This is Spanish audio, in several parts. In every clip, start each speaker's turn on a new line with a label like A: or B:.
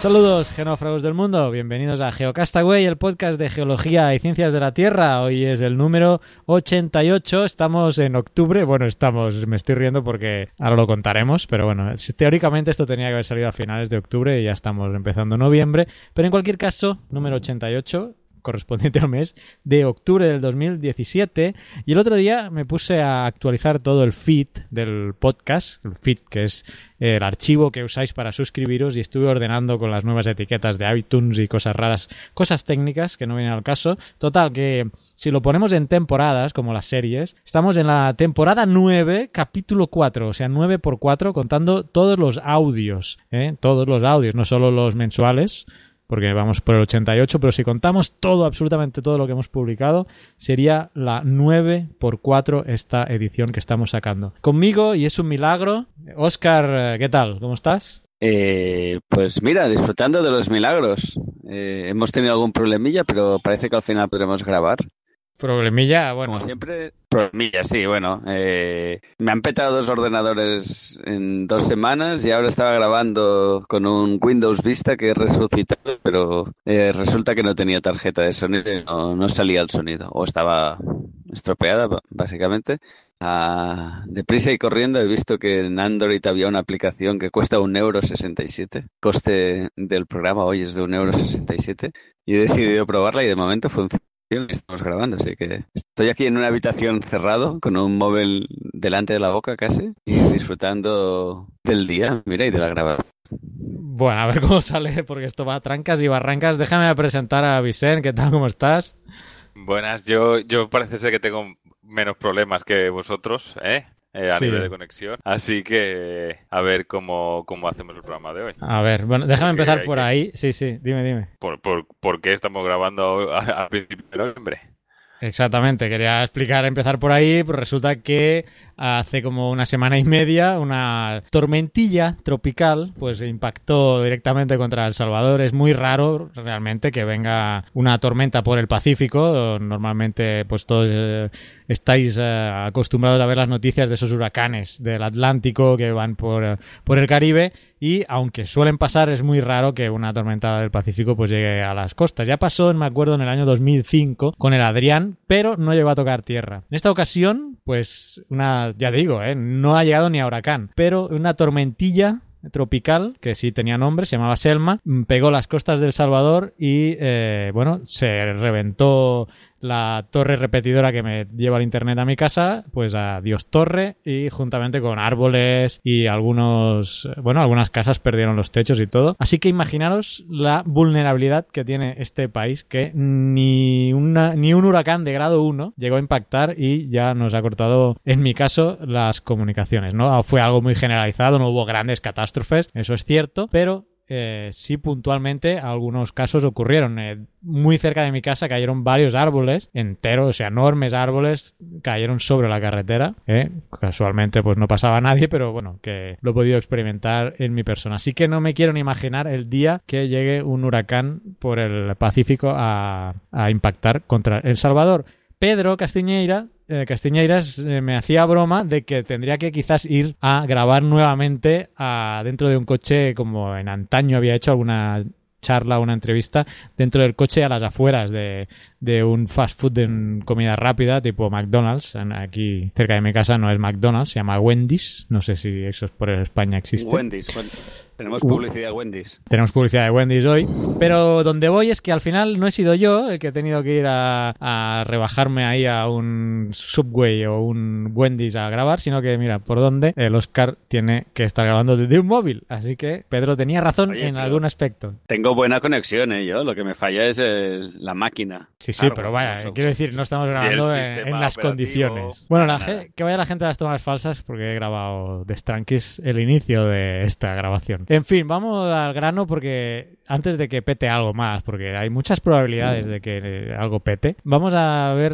A: Saludos, genófragos del mundo. Bienvenidos a Geocastaway, el podcast de geología y ciencias de la Tierra. Hoy es el número 88. Estamos en octubre. Bueno, estamos, me estoy riendo porque ahora lo contaremos, pero bueno, teóricamente esto tenía que haber salido a finales de octubre y ya estamos empezando noviembre. Pero en cualquier caso, número 88 correspondiente al mes de octubre del 2017 y el otro día me puse a actualizar todo el feed del podcast, el feed que es el archivo que usáis para suscribiros y estuve ordenando con las nuevas etiquetas de iTunes y cosas raras, cosas técnicas que no vienen al caso. Total, que si lo ponemos en temporadas, como las series, estamos en la temporada 9, capítulo 4, o sea, 9 por 4, contando todos los audios, ¿eh? todos los audios, no solo los mensuales, porque vamos por el 88, pero si contamos todo, absolutamente todo lo que hemos publicado, sería la 9 por 4 esta edición que estamos sacando. Conmigo, y es un milagro, Oscar, ¿qué tal? ¿Cómo estás?
B: Eh, pues mira, disfrutando de los milagros. Eh, hemos tenido algún problemilla, pero parece que al final podremos grabar.
A: Problemilla, bueno.
B: Como siempre, problemilla, sí, bueno. Eh, me han petado dos ordenadores en dos semanas y ahora estaba grabando con un Windows Vista que he resucitado, pero eh, resulta que no tenía tarjeta de sonido no, no salía el sonido. O estaba estropeada, básicamente. Ah, deprisa y corriendo he visto que en Android había una aplicación que cuesta un euro sesenta y siete. Coste del programa hoy es de un euro sesenta y siete. Y he decidido probarla y de momento funciona estamos grabando, así que estoy aquí en una habitación cerrado con un móvil delante de la boca casi y disfrutando del día, mira, y de la grabación.
A: Bueno, a ver cómo sale, porque esto va a trancas y barrancas. Déjame presentar a Vicente, ¿qué tal? ¿Cómo estás?
C: Buenas, yo, yo parece ser que tengo menos problemas que vosotros, ¿eh? Eh, a
A: Sí.
C: nivel de conexión. Así que a ver cómo, cómo hacemos el programa de hoy.
A: A ver, bueno, déjame
C: Porque
A: empezar por
C: que-
A: ahí. Sí, sí, dime, dime.
C: ¿Por, por, por qué estamos grabando a, a principios de noviembre?
A: Exactamente, quería explicar, empezar por ahí, pues resulta que hace como una semana y media una tormentilla tropical pues impactó directamente contra El Salvador. Es muy raro realmente que venga una tormenta por el Pacífico. Normalmente pues todos eh, estáis eh, acostumbrados a ver las noticias de esos huracanes del Atlántico que van por, por el Caribe y aunque suelen pasar es muy raro que una tormenta del Pacífico pues llegue a las costas. Ya pasó, me acuerdo, en el año 2005 con el Adrián, pero no llegó a tocar tierra. En esta ocasión, pues una, ya digo, ¿eh? no ha llegado ni a huracán, pero una tormentilla tropical, que sí tenía nombre, se llamaba Selma, pegó las costas del Salvador y, eh, bueno, se reventó la torre repetidora que me lleva el internet a mi casa, pues a Dios Torre y juntamente con árboles y algunos, bueno, algunas casas perdieron los techos y todo. Así que imaginaros la vulnerabilidad que tiene este país que ni, una, ni un huracán de grado 1 llegó a impactar y ya nos ha cortado, en mi caso, las comunicaciones, ¿no? Fue algo muy generalizado, no hubo grandes catástrofes, eso es cierto, pero eh, sí puntualmente algunos casos ocurrieron. Eh, muy cerca de mi casa cayeron varios árboles enteros, o sea, enormes árboles, cayeron sobre la carretera. ¿eh? Casualmente pues no pasaba nadie, pero bueno, que lo he podido experimentar en mi persona. Así que no me quiero ni imaginar el día que llegue un huracán por el Pacífico a, a impactar contra El Salvador. Pedro Castiñeira, eh, Castiñeiras eh, me hacía broma de que tendría que quizás ir a grabar nuevamente a, dentro de un coche como en antaño había hecho alguna charla, una entrevista dentro del coche a las afueras de, de un fast food de comida rápida tipo McDonald's. Aquí cerca de mi casa no es McDonald's, se llama Wendy's. No sé si eso es por España existe.
B: Wendy's, Wen- Tenemos publicidad de Wendy's.
A: Tenemos publicidad de Wendy's hoy. Pero donde voy es que al final no he sido yo el que he tenido que ir a, a rebajarme ahí a un Subway o un Wendy's a grabar, sino que mira, por dónde el Oscar tiene que estar grabando desde un móvil. Así que Pedro tenía razón
B: Oye,
A: en algún aspecto.
B: Tengo buena conexión, ¿eh? Yo, lo que me falla es el- la máquina.
A: Sí, sí, pero vaya, quiero decir, no estamos grabando en, las condiciones. Bueno, la que vaya la gente a las tomas falsas porque he grabado de Strankis el inicio de esta grabación. En fin, vamos al grano porque antes de que pete algo más, porque hay muchas probabilidades de que algo pete, vamos a ver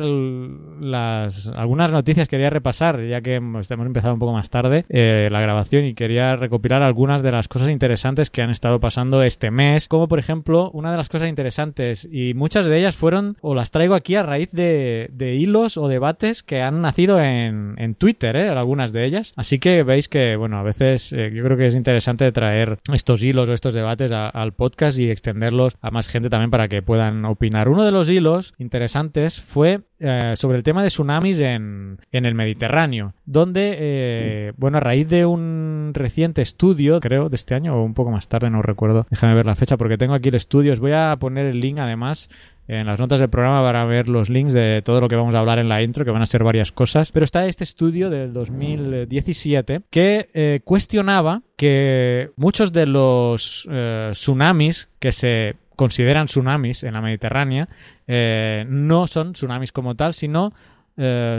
A: las algunas noticias que quería repasar, ya que hemos hemos empezado un poco más tarde eh, la grabación y quería recopilar algunas de las cosas interesantes que han estado pasando este mes, como por ejemplo, una de las cosas interesantes y muchas de ellas fueron o las traigo aquí a raíz de, de hilos o debates que han nacido en, en Twitter, ¿eh? algunas de ellas. Así que veis que, bueno, a veces eh, yo creo que es interesante traer estos hilos o estos debates a- al podcast y extenderlos a más gente también para que puedan opinar. Uno de los hilos interesantes fue eh, sobre el tema de tsunamis en, en el Mediterráneo, donde, eh, bueno, a raíz de un reciente estudio, creo, de este año o un poco más tarde, no recuerdo, déjame ver la fecha porque tengo aquí el estudio, os voy a poner el link además en las notas del programa para ver los links de todo lo que vamos a hablar en la intro, que van a ser varias cosas. Pero está este estudio del 2017 que eh, cuestionaba que muchos de los eh, tsunamis que se consideran tsunamis en la Mediterránea eh, no son tsunamis como tal, sino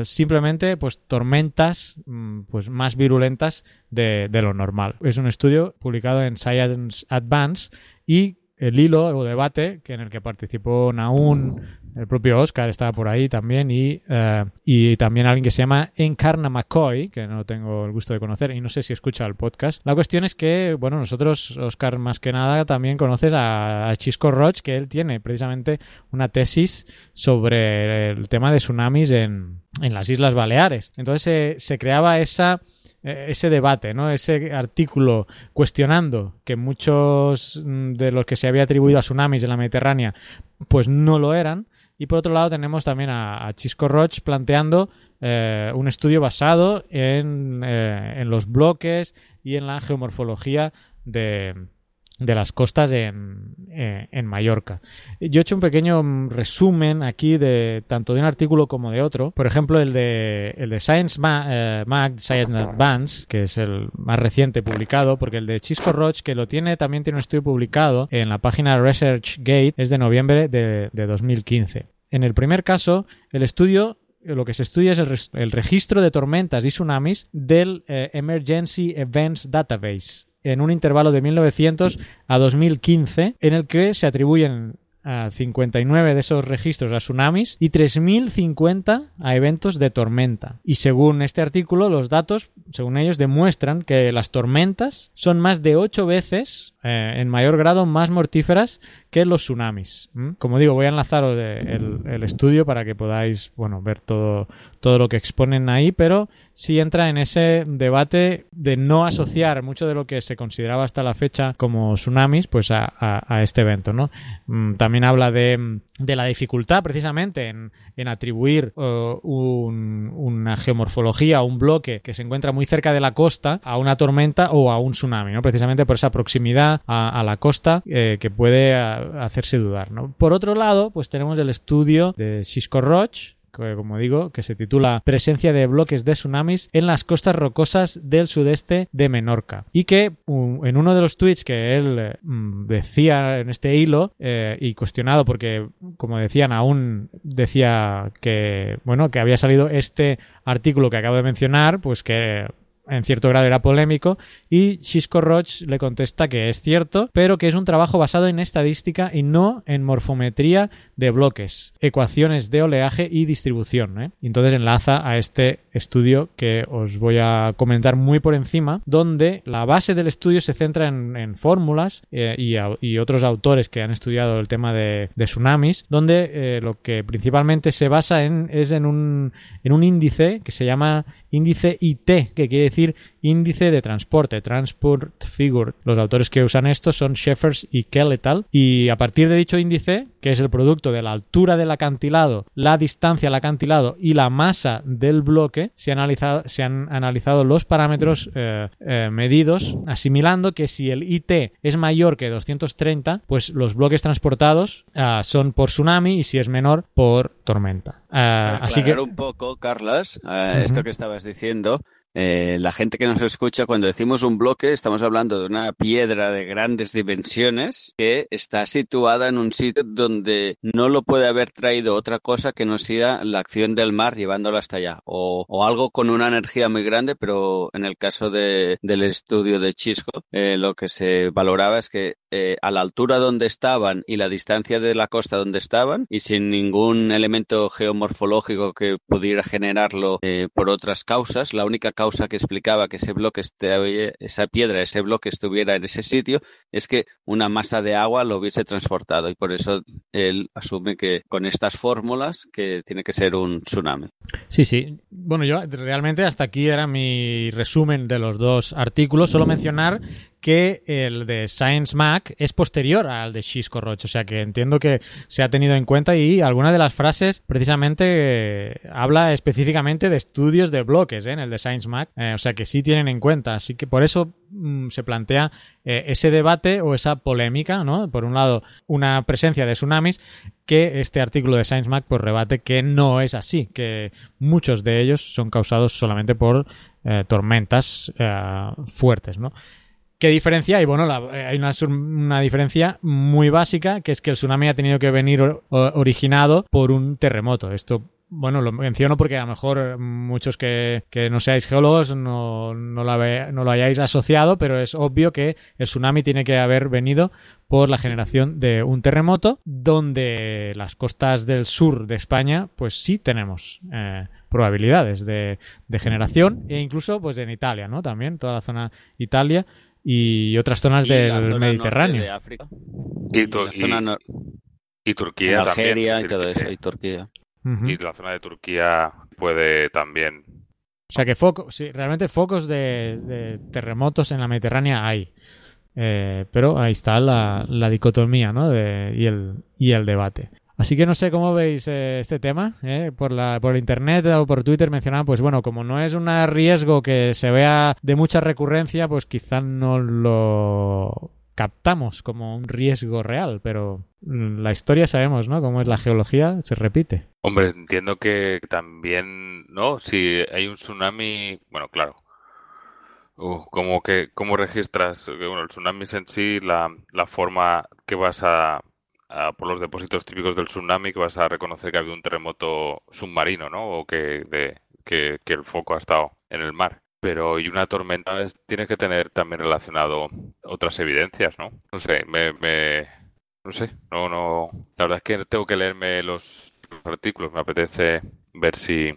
A: simplemente pues tormentas mm, pues más virulentas de, de lo normal. Es un estudio publicado en Science Advance y el hilo o debate que en el que participó Naun, el propio Oscar estaba por ahí también y, eh, y también alguien que se llama Encarna McCoy, que no tengo el gusto de conocer y no sé si escucha el podcast. La cuestión es que, bueno, nosotros, Oscar, más que nada, también conoces a, a Chisco Roch, que él tiene precisamente una tesis sobre el tema de tsunamis en, en las Islas Baleares. Entonces se- se creaba esa eh, ese debate, ¿no? Ese artículo cuestionando que muchos mm, de los que se había atribuido a tsunamis en la Mediterránea pues no lo eran. Y por otro lado tenemos también a, a Chisco Roch planteando eh, un estudio basado en, eh, en los bloques y en la geomorfología de, de las costas en, eh, en Mallorca. Yo he hecho un pequeño mm, resumen aquí de tanto de un artículo como de otro. Por ejemplo, el de, el de Science Ma- eh, Mag, Science Advance, que es el más reciente publicado, porque el de Chisco Roch, que lo tiene, también tiene un estudio publicado en la página ResearchGate, es de noviembre de, de 2015. En el primer caso, el estudio lo que se estudia es el, el registro de tormentas y tsunamis del eh, Emergency Events Database en un intervalo de 1900 a 2015 en el que se atribuyen a 59 de esos registros a tsunamis y 3.050 a eventos de tormenta. Y según este artículo, los datos, según ellos, demuestran que las tormentas son más de 8 veces, eh, en mayor grado, más mortíferas que los tsunamis. ¿m? Como digo, voy a enlazaros eh, el, el estudio para que podáis, bueno, ver todo, todo lo que exponen ahí, pero sí entra en ese debate de no asociar mucho de lo que se consideraba hasta la fecha como tsunamis, pues a, a- a este evento, ¿no? Mm, También habla de, de la dificultad precisamente en, en atribuir eh, un- una geomorfología, un bloque que se encuentra muy cerca de la costa a una tormenta o a un tsunami, ¿no? Precisamente por esa proximidad a, la costa eh, que puede a- hacerse dudar, ¿no? Por otro lado, pues tenemos el estudio de Cisco Roch, que, como digo, que se titula Presencia de bloques de tsunamis en las costas rocosas del sudeste de Menorca. Y que um, en uno de los tweets que él eh, mm, decía en este hilo, eh, y cuestionado porque, como decían, aún decía que, bueno, que había salido este artículo que acabo de mencionar, pues que en cierto grado era polémico, y Chisco Roch le contesta que es cierto, pero que es un trabajo basado en estadística y no en morfometría de bloques, ecuaciones de oleaje y distribución. ¿eh? Y entonces enlaza a este estudio que os voy a comentar muy por encima, donde la base del estudio se centra en, en fórmulas eh, y, otros autores que han estudiado el tema de, de tsunamis, donde eh, lo que principalmente se basa en, es en un, en un índice que se llama índice IT, que quiere decir índice de transporte, transport figure. Los autores que usan esto son Sheffers y Kelletal y a partir de dicho índice, que es el producto de la altura del acantilado, la distancia al acantilado y la masa del bloque, se, han analizado, se han analizado los parámetros eh, eh, medidos, asimilando que si el IT es mayor que 230, pues los bloques transportados uh, son por tsunami y si es menor por tormenta. Uh, así que
B: un poco, Carlas, uh, uh -huh. esto que estabas diciendo, eh, la gente que nos escucha, cuando decimos un bloque, estamos hablando de una piedra de grandes dimensiones que está situada en un sitio donde no lo puede haber traído otra cosa que no sea la acción del mar llevándola hasta allá. O, o algo con una energía muy grande, pero en el caso de, del estudio de Chisco, eh, lo que se valoraba es que eh, a la altura donde estaban y la distancia de la costa donde estaban y sin ningún elemento geomorfológico que pudiera generarlo eh, por otras causas, la única causa que explicaba que ese bloque, este, esa piedra, ese bloque estuviera en ese sitio es que una masa de agua lo hubiese transportado y por eso él asume que con estas fórmulas que tiene que ser un tsunami.
A: Sí, sí. Bueno, yo realmente hasta aquí era mi resumen de los dos artículos. Solo mencionar que el de Science Mac es posterior al de Xisco Roche, o sea que entiendo que se ha tenido en cuenta y alguna de las frases precisamente eh, habla específicamente de estudios de bloques ¿eh? en el de Science Mac, eh, o sea que sí tienen en cuenta, así que por eso mmm, se plantea ese debate o esa polémica, ¿no? Por un lado, una presencia de tsunamis que este artículo de Science Mac pues rebate que no es así, que muchos de ellos son causados solamente por tormentas fuertes, ¿no? ¿Qué diferencia hay? Bueno, la, hay una, una, diferencia muy básica, que es que el tsunami ha tenido que venir originado por un terremoto. Esto, bueno, lo menciono porque a lo mejor muchos que, que no seáis geólogos no, no, la ve, no, lo hayáis asociado, pero es obvio que el tsunami tiene que haber venido por la generación de un terremoto, donde las costas del sur de España, pues sí tenemos eh, probabilidades de, de, generación, e incluso pues en Italia, ¿no? También, toda la zona Italia y otras zonas
B: y
A: del
B: zona
A: Mediterráneo.
B: De África.
C: Y, tu
B: la zona no...
C: y, Turquía
B: Algeria
C: también.
B: y todo eso, y Turquía.
C: Uh -huh. Y la zona de Turquía puede también.
A: O sea que foco, sí, realmente focos de, de terremotos en la Mediterránea hay. Eh, pero ahí está la, la dicotomía ¿no? de, y, el, y el debate. Así que no sé cómo veis eh, este tema, ¿eh? por, la, por internet o por Twitter mencionaban, pues bueno, como no es un riesgo que se vea de mucha recurrencia, pues quizá no lo captamos como un riesgo real, pero la historia sabemos, ¿no? Cómo es la geología, se repite.
C: Hombre, entiendo que también, ¿no? Si hay un tsunami, bueno, claro. Uh, como que, ¿cómo registras? Bueno, el tsunami es en sí la, la forma que vas a, por los depósitos típicos del tsunami que vas a reconocer que ha habido un terremoto submarino, ¿no? O que, de, que, que el foco ha estado en el mar pero y una tormenta tiene que tener también relacionado otras evidencias, ¿no? No sé, me, me no sé, no, no, la verdad es que tengo que leerme los, los artículos, me apetece ver si,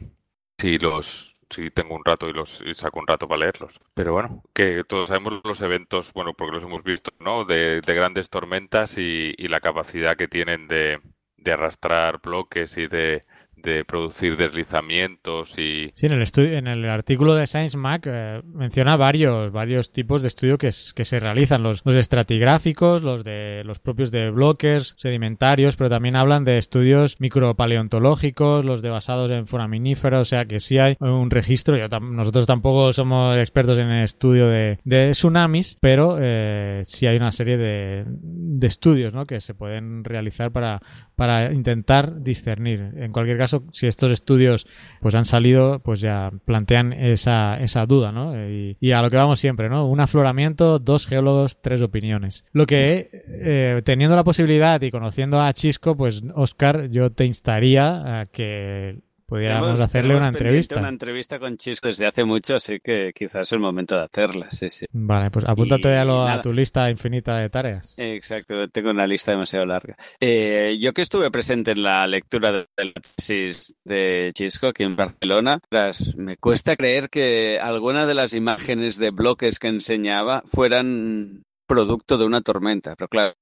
C: si los, si tengo un rato y los y saco un rato para leerlos. Pero bueno, que todos sabemos los eventos, bueno, porque los hemos visto, ¿no? De, de grandes tormentas y, y, la capacidad que tienen de, de arrastrar bloques y de de producir deslizamientos y...
A: Sí, en el, estudio, en el artículo de Science Mac eh, menciona varios, varios tipos de estudio que, es, que se realizan, los, los estratigráficos, los de los propios de bloques sedimentarios, pero también hablan de estudios micropaleontológicos, los de basados en foraminíferos, o sea que sí hay un registro, nosotros tampoco somos expertos en el estudio de, de tsunamis, pero eh, sí hay una serie de, de estudios ¿no? que se pueden realizar para, para intentar discernir. En cualquier caso, si estos estudios pues han salido, pues ya plantean esa, esa duda, ¿no? Y, a lo que vamos siempre, ¿no? Un afloramiento, dos geólogos, tres opiniones. Lo que, eh, teniendo la posibilidad y conociendo a Chisco, pues, Oscar, yo te instaría a que pudiéramos
B: tenemos,
A: hacerle una entrevista.
B: Una entrevista con Chisco desde hace mucho, así que quizás es el momento de hacerla, sí, sí.
A: Vale, pues apúntate y, a, lo, a, tu lista infinita de tareas.
B: Exacto, tengo una lista demasiado larga. Eh, yo que estuve presente en la lectura de la tesis de Chisco aquí en Barcelona, tras, me cuesta creer que alguna de las imágenes de bloques que enseñaba fueran producto de una tormenta, pero claro,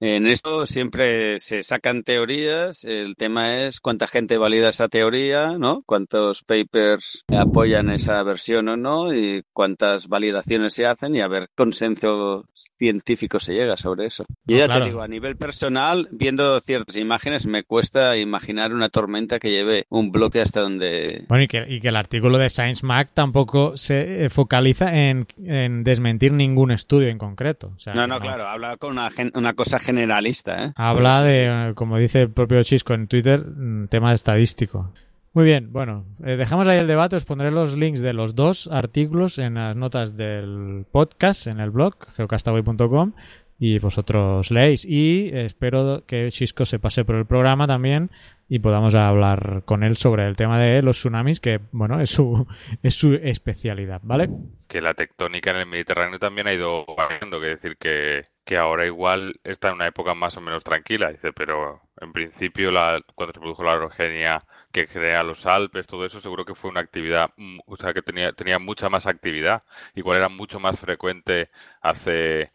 B: En esto siempre se sacan teorías, el tema es cuánta gente valida esa teoría, ¿no? Cuántos papers apoyan esa versión o no y cuántas validaciones se hacen y a ver consenso científico se llega sobre eso. Yo
A: No,
B: ya
A: claro.
B: te digo, a nivel personal, viendo ciertas imágenes me cuesta imaginar una tormenta que lleve un bloque hasta donde...
A: Bueno, y que, y que el artículo de Science Mag tampoco se eh, focaliza en, en desmentir ningún estudio en concreto. O sea,
B: No, no, claro, habla con una, una cosa generalista, ¿eh?
A: Habla de, eh, como dice el propio Chisco en Twitter, mm, tema estadístico. Muy bien, bueno, eh, dejamos ahí el debate, os pondré los links de los dos artículos en las notas del podcast, en el blog, geocastaway.com, y vosotros leéis. Y espero que Chisco se pase por el programa también y podamos hablar con él sobre el tema de los tsunamis, que, bueno, es su, es su especialidad, ¿vale?
C: que la tectónica en el Mediterráneo también ha ido variando, que decir que, que ahora igual está en una época más o menos tranquila, dice, pero en principio la, cuando se produjo la orogenia que crea los Alpes, todo eso seguro que fue una actividad, mm, o sea, que tenía, tenía mucha más actividad, igual era mucho más frecuente hace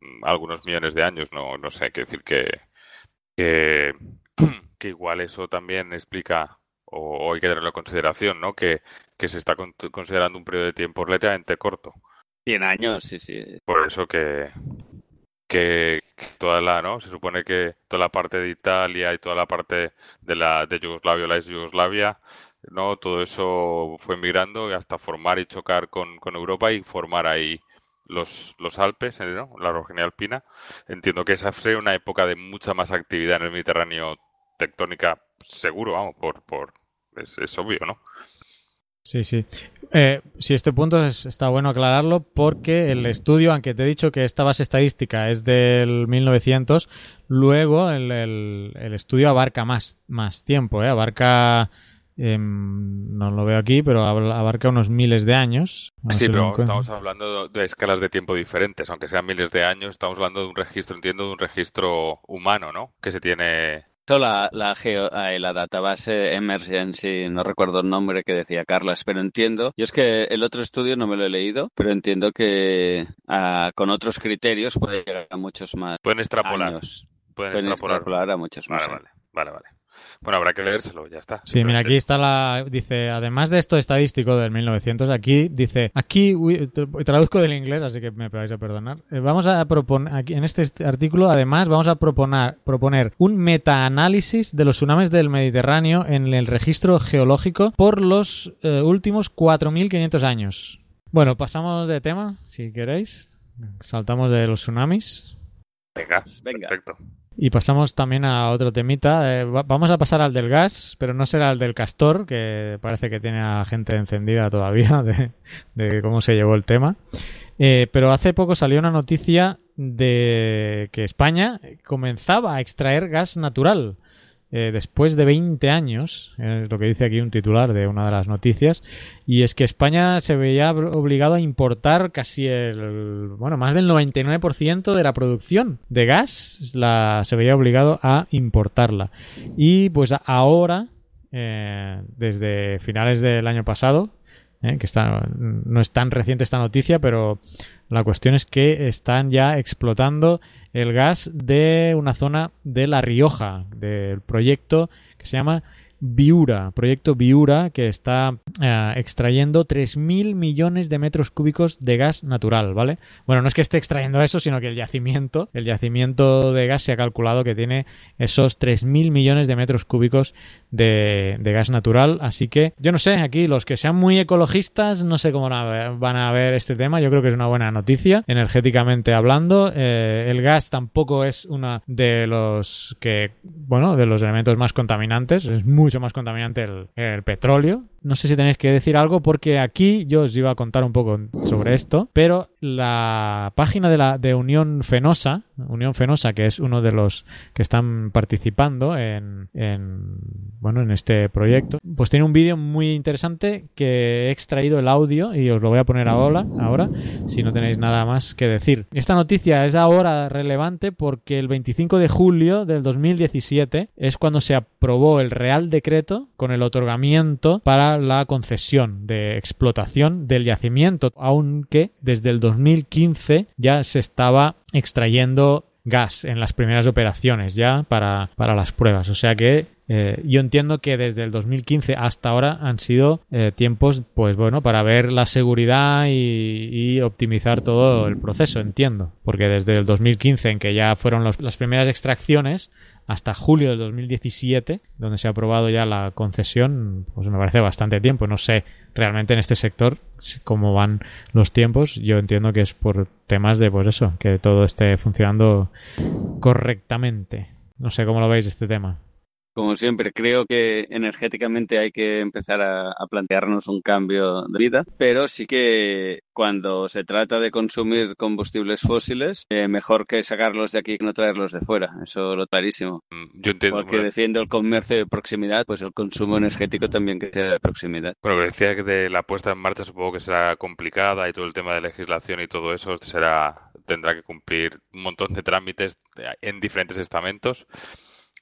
C: mm, algunos millones de años, no, no sé, quiero decir que, que, que igual eso también explica o, o hay que tenerlo en consideración, ¿no? Que, que se está con- considerando un periodo de tiempo relativamente corto.
B: 100 años, sí, sí.
C: Por eso que, que, toda la, ¿no? Se supone que toda la parte de Italia y toda la parte de la de Yugoslavia, la ex Yugoslavia, ¿no? Todo eso fue migrando hasta formar y chocar con, con Europa y formar ahí los, los Alpes, ¿no? La orogenia alpina. Entiendo que esa fue una época de mucha más actividad en el Mediterráneo tectónica, seguro, vamos, por, por, es, es obvio, ¿no?
A: Sí, sí. Eh, sí, este punto es- está bueno aclararlo porque el estudio, aunque te he dicho que esta base estadística es del 1900, luego el, el- el estudio abarca más, más tiempo, ¿eh? Abarca, em, no lo veo aquí, pero ab- abarca unos miles de años.
C: Sí, pero estamos hablando de escalas de tiempo diferentes, aunque sean miles de años, estamos hablando de un registro, entiendo, de un registro humano, ¿no? Que se tiene...
B: La, la, geo, la database Emergency, no recuerdo el nombre que decía Carlas, pero entiendo. Yo es que el otro estudio no me lo he leído, pero entiendo que ah, con otros criterios puede llegar a muchos más
C: Pueden extrapolar.
B: años.
C: Pueden,
B: Pueden
C: extrapolar.
B: extrapolar a muchos más.
C: Vale, vale, vale, vale. Bueno, habrá que leérselo, ya está.
A: Sí, mira, aquí está la. Dice, además de esto estadístico del 1900, aquí dice, aquí traduzco del inglés, así que me vais a perdonar. Eh, vamos a proponer, aquí en este est- artículo, además, vamos a proponer, proponer un metaanálisis de los tsunamis del Mediterráneo en el registro geológico por los eh, últimos 4.500 años. Bueno, pasamos de tema, si queréis. Saltamos de los tsunamis.
C: Venga,
B: Venga.
C: perfecto.
A: Y pasamos también a otro temita. Eh, va- vamos a pasar al del gas, pero no será el del castor, que parece que tiene a gente encendida todavía de, de cómo se llevó el tema. Eh, pero hace poco salió una noticia de que España comenzaba a extraer gas natural. Eh, después de 20 años, es lo que dice aquí un titular de una de las noticias, y es que España se veía obligado a importar casi el, bueno, más del 99% de la producción de gas, la, se veía obligado a importarla. Y pues ahora, eh, desde finales del año pasado, eh, que está, no es tan reciente esta noticia, pero la cuestión es que están ya explotando el gas de una zona de La Rioja, del proyecto que se llama Viura, proyecto Viura, que está eh, extrayendo 3.000 millones de metros cúbicos de gas natural, ¿vale? Bueno, no es que esté extrayendo eso, sino que el yacimiento, el yacimiento de gas se ha calculado que tiene esos 3.000 millones de metros cúbicos de, gas natural, así que yo no sé, aquí los que sean muy ecologistas, no sé cómo van a ver, este tema, yo creo que es una buena noticia, energéticamente hablando, eh, el gas tampoco es uno de los que, bueno, de los elementos más contaminantes, es mucho más contaminante el, petróleo. No sé si tenéis que decir algo porque aquí yo os iba a contar un poco sobre esto, pero la página de la de Unión Fenosa, Unión Fenosa, que es uno de los que están participando en, en bueno en este proyecto, pues tiene un vídeo muy interesante que he extraído el audio y os lo voy a poner ahora, ahora si no tenéis nada más que decir. Esta noticia es ahora relevante porque el 25 de julio del 2017 es cuando se aprobó el Real Decreto con el otorgamiento para la concesión de explotación del yacimiento, aunque desde el 2015 ya se estaba extrayendo gas en las primeras operaciones ya para, para las pruebas. O sea que eh, yo entiendo que desde el 2015 hasta ahora han sido eh, tiempos, pues bueno, para ver la seguridad y, optimizar todo el proceso, entiendo. Porque desde el 2015, en que ya fueron las primeras extracciones, hasta julio del 2017, donde se ha aprobado ya la concesión, pues me parece bastante tiempo. No sé realmente en este sector cómo van los tiempos. Yo entiendo que es por temas de, pues eso, que todo esté funcionando correctamente. No sé cómo lo veis este tema.
B: Como siempre, creo que energéticamente hay que empezar a, plantearnos un cambio de vida, pero sí que cuando se trata de consumir combustibles fósiles, eh, mejor que sacarlos de aquí que no traerlos de fuera. Eso lo clarísimo.
C: Mm, yo entiendo.
B: Porque defiendo el comercio de proximidad, pues el consumo energético también que sea de proximidad.
C: Bueno, que decía que de la puesta en marcha supongo que será complicada y todo el tema de legislación y todo eso será tendrá que cumplir un montón de trámites en diferentes estamentos.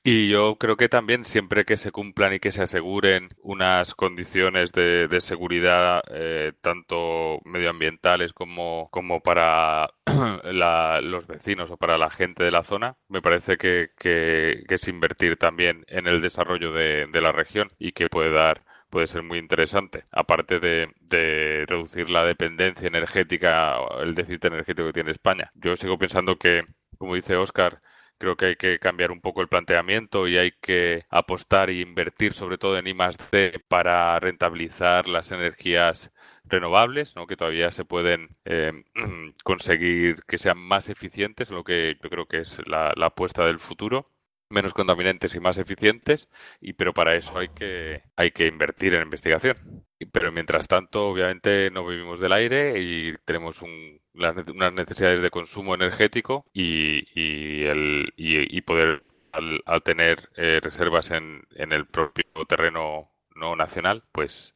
C: Y yo creo que también siempre que se cumplan y que se aseguren unas condiciones de, seguridad eh, tanto medioambientales como, como para los vecinos o para la gente de la zona, me parece que, es invertir también en el desarrollo de, la región y que puede dar puede ser muy interesante, aparte de, de, reducir la dependencia energética, el déficit energético que tiene España. Yo sigo pensando que, como dice Oscar, Creo que hay que cambiar un poco el planteamiento y hay que apostar e invertir sobre todo en I+D para rentabilizar las energías renovables, ¿no? que todavía se pueden eh, conseguir que sean más eficientes, lo que yo creo que es la, apuesta del futuro menos contaminantes y más eficientes, y pero para eso hay que hay que invertir en investigación. Pero mientras tanto, obviamente no vivimos del aire y tenemos un, unas necesidades de consumo energético y, poder al, tener eh, reservas en, en el propio terreno no nacional, pues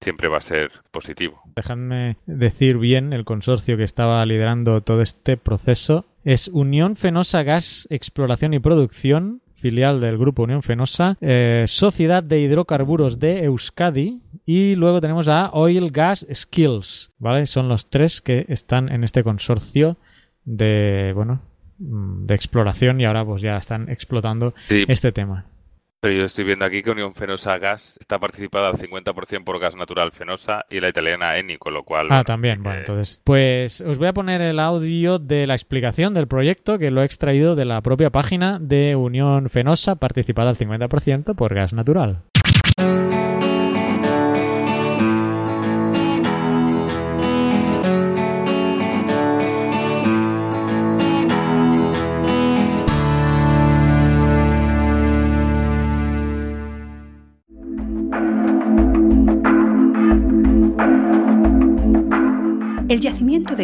C: siempre va a ser positivo.
A: Dejadme decir bien el consorcio que estaba liderando todo este proceso. Es Unión Fenosa Gas Exploración y Producción, filial del grupo Unión Fenosa, eh, Sociedad de Hidrocarburos de Euskadi y luego tenemos a Oil Gas Skills, ¿vale? Son los tres que están en este consorcio de, bueno, mm, de exploración y ahora pues ya están explotando este tema.
C: Pero yo estoy viendo aquí que Unión Fenosa Gas está participada al 50% por gas natural Fenosa y la italiana Eni, con lo cual...
A: Ah, también, bueno, entonces... Pues os voy a poner el audio de la explicación del proyecto que lo he extraído de la propia página de Unión Fenosa, participada al 50% por gas natural.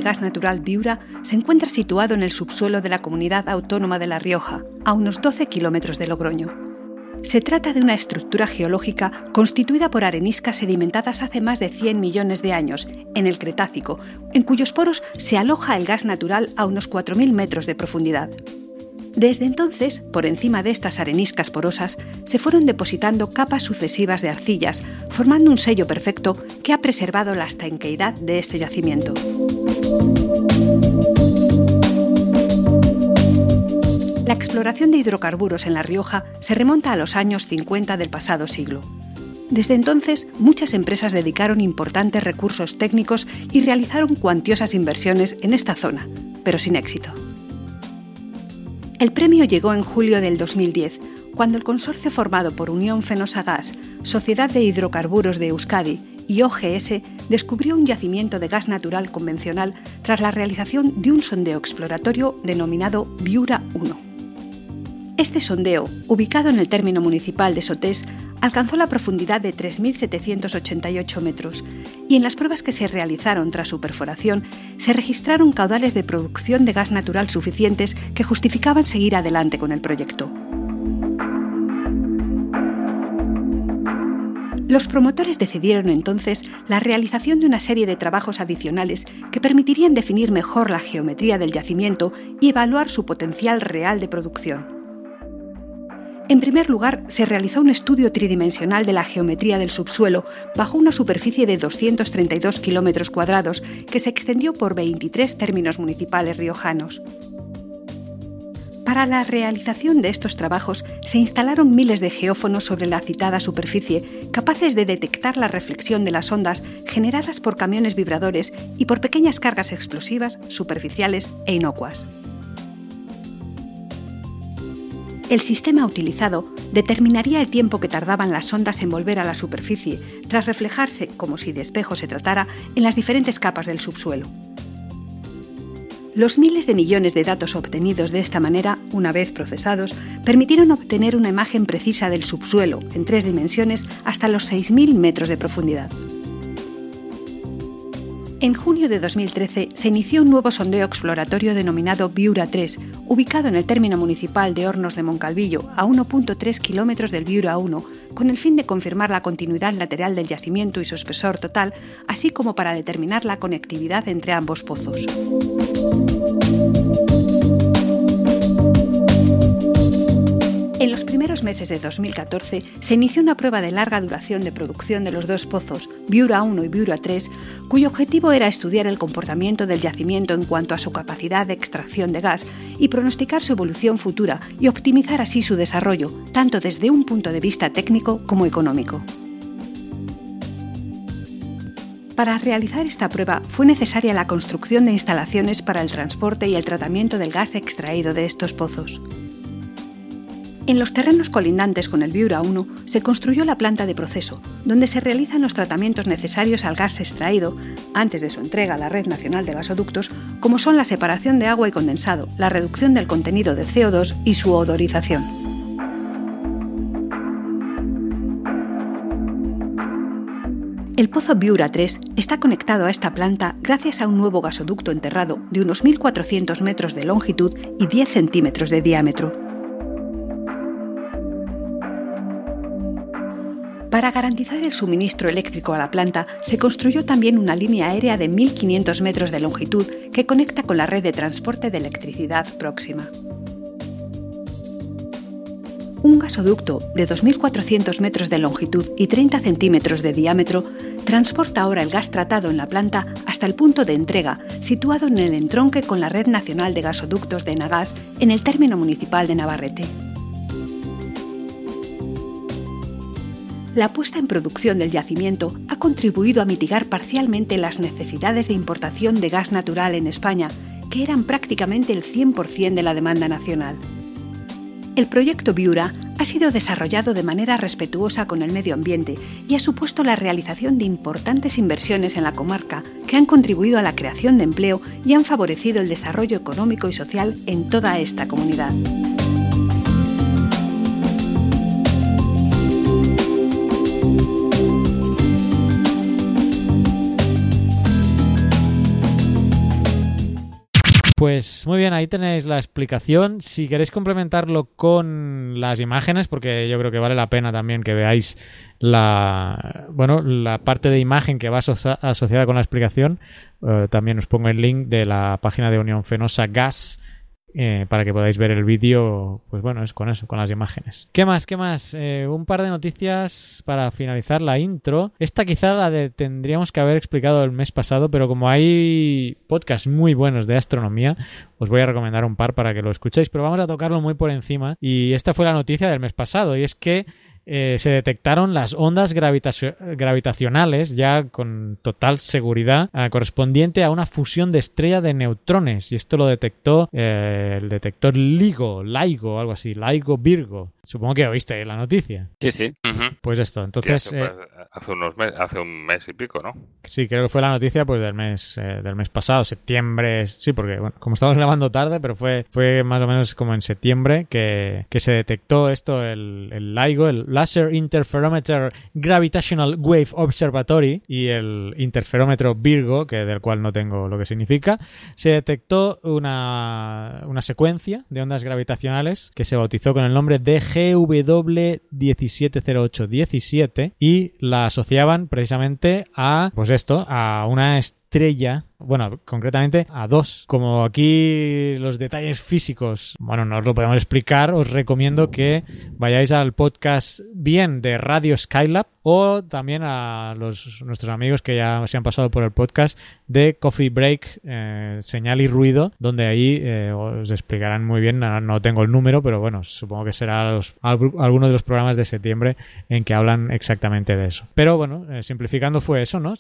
D: Gas natural Viura se encuentra situado en el subsuelo de la comunidad autónoma de La Rioja, a unos 12 kilómetros de Logroño. Se trata de una estructura geológica constituida por areniscas sedimentadas hace más de 100 millones de años, en el Cretácico, en cuyos poros se aloja el gas natural a unos 4.000 metros de profundidad. Desde entonces, por encima de estas areniscas porosas, se fueron depositando capas sucesivas de arcillas, formando un sello perfecto que ha preservado la estanqueidad de este yacimiento. La exploración de hidrocarburos en La Rioja se remonta a los años 50 del pasado siglo. Desde entonces, muchas empresas dedicaron importantes recursos técnicos y realizaron cuantiosas inversiones en esta zona, pero sin éxito. El premio llegó en julio del 2010, cuando el consorcio formado por Unión Fenosa Gas, Sociedad de Hidrocarburos de Euskadi y OGS descubrió un yacimiento de gas natural convencional tras la realización de un sondeo exploratorio denominado Viura 1. Este sondeo, ubicado en el término municipal de Sotés, alcanzó la profundidad de 3.788 metros y en las pruebas que se realizaron tras su perforación se registraron caudales de producción de gas natural suficientes que justificaban seguir adelante con el proyecto. Los promotores decidieron entonces la realización de una serie de trabajos adicionales que permitirían definir mejor la geometría del yacimiento y evaluar su potencial real de producción. En primer lugar, se realizó un estudio tridimensional de la geometría del subsuelo bajo una superficie de 232 kilómetros cuadrados que se extendió por 23 términos municipales riojanos. Para la realización de estos trabajos se instalaron miles de geófonos sobre la citada superficie, capaces de detectar la reflexión de las ondas generadas por camiones vibradores y por pequeñas cargas explosivas, superficiales e inocuas. El sistema utilizado determinaría el tiempo que tardaban las ondas en volver a la superficie, tras reflejarse, como si de espejo se tratara, en las diferentes capas del subsuelo. Los miles de millones de datos obtenidos de esta manera, una vez procesados, permitieron obtener una imagen precisa del subsuelo en tres dimensiones hasta los 6.000 metros de profundidad. En junio de 2013 se inició un nuevo sondeo exploratorio denominado Viura 3, ubicado en el término municipal de Hornos de Moncalvillo, a 1.3 kilómetros del Viura 1, con el fin de confirmar la continuidad lateral del yacimiento y su espesor total, así como para determinar la conectividad entre ambos pozos. Primeros meses de 2014 se inició una prueba de larga duración de producción de los dos pozos, Viura 1 y Viura 3, cuyo objetivo era estudiar el comportamiento del yacimiento en cuanto a su capacidad de extracción de gas y pronosticar su evolución futura y optimizar así su desarrollo, tanto desde un punto de vista técnico como económico. Para realizar esta prueba fue necesaria la construcción de instalaciones para el transporte y el tratamiento del gas extraído de estos pozos. En los terrenos colindantes con el Viura 1 se construyó la planta de proceso, donde se realizan los tratamientos necesarios al gas extraído antes de su entrega a la Red Nacional de Gasoductos, como son la separación de agua y condensado, la reducción del contenido de CO2 y su odorización. El pozo Viura 3 está conectado a esta planta gracias a un nuevo gasoducto enterrado de unos 1.400 metros de longitud y 10 centímetros de diámetro. Para garantizar el suministro eléctrico a la planta, se construyó también una línea aérea de 1.500 metros de longitud que conecta con la red de transporte de electricidad próxima. Un gasoducto de 2.400 metros de longitud y 30 centímetros de diámetro transporta ahora el gas tratado en la planta hasta el punto de entrega, situado en el entronque con la Red Nacional de Gasoductos de Nagas en el término municipal de Navarrete. La puesta en producción del yacimiento ha contribuido a mitigar parcialmente las necesidades de importación de gas natural en España, que eran prácticamente el 100% de la demanda nacional. El proyecto Viura ha sido desarrollado de manera respetuosa con el medio ambiente y ha supuesto la realización de importantes inversiones en la comarca que han contribuido a la creación de empleo y han favorecido el desarrollo económico y social en toda esta comunidad.
A: Pues muy bien, ahí tenéis la explicación. Si queréis complementarlo con las imágenes, porque yo creo que vale la pena también que veáis la bueno la parte de imagen que va asociada con la explicación, eh, también os pongo el link de la página de Unión Fenosa Gas eh, para que podáis ver el vídeo, pues bueno, es con eso, con las imágenes. ¿Qué más? ¿Qué más? Eh, un par de noticias para finalizar la intro. Esta quizá la de, tendríamos que haber explicado el mes pasado, pero como hay podcasts muy buenos de astronomía, os voy a recomendar un par para que lo escuchéis, pero vamos a tocarlo muy por encima. Y esta fue la noticia del mes pasado, y es que eh, se detectaron las ondas gravitacionales ya con total seguridad eh, correspondiente a una fusión de estrella de neutrones y esto lo detectó eh, el detector LIGO, LIGO, algo así, LIGO Virgo. Supongo que oíste la noticia.
B: Sí, sí.
A: Pues esto, entonces...
C: hace, unos hace un mes y pico, ¿no?
A: Sí, creo que fue la noticia pues del mes del mes pasado, septiembre, sí, porque bueno, como estamos grabando tarde, pero fue, fue más o menos como en septiembre que, que se detectó esto, el, el LIGO, el Laser Interferometer Gravitational Wave Observatory y el interferómetro Virgo, que del cual no tengo lo que significa, se detectó una, una secuencia de ondas gravitacionales que se bautizó con el nombre de GW170817 y la asociaban precisamente a, pues esto, a una estrella bueno, concretamente a dos. Como aquí los detalles físicos, bueno, no os lo podemos explicar, os recomiendo que vayáis al podcast bien de Radio Skylab o también a los, nuestros amigos que ya se han pasado por el podcast de Coffee Break, eh, Señal y Ruido, donde ahí eh, os explicarán muy bien, no, tengo el número, pero bueno, supongo que será los, alg- alguno de los programas de septiembre en que hablan exactamente de eso. Pero bueno, eh, simplificando fue eso, ¿no?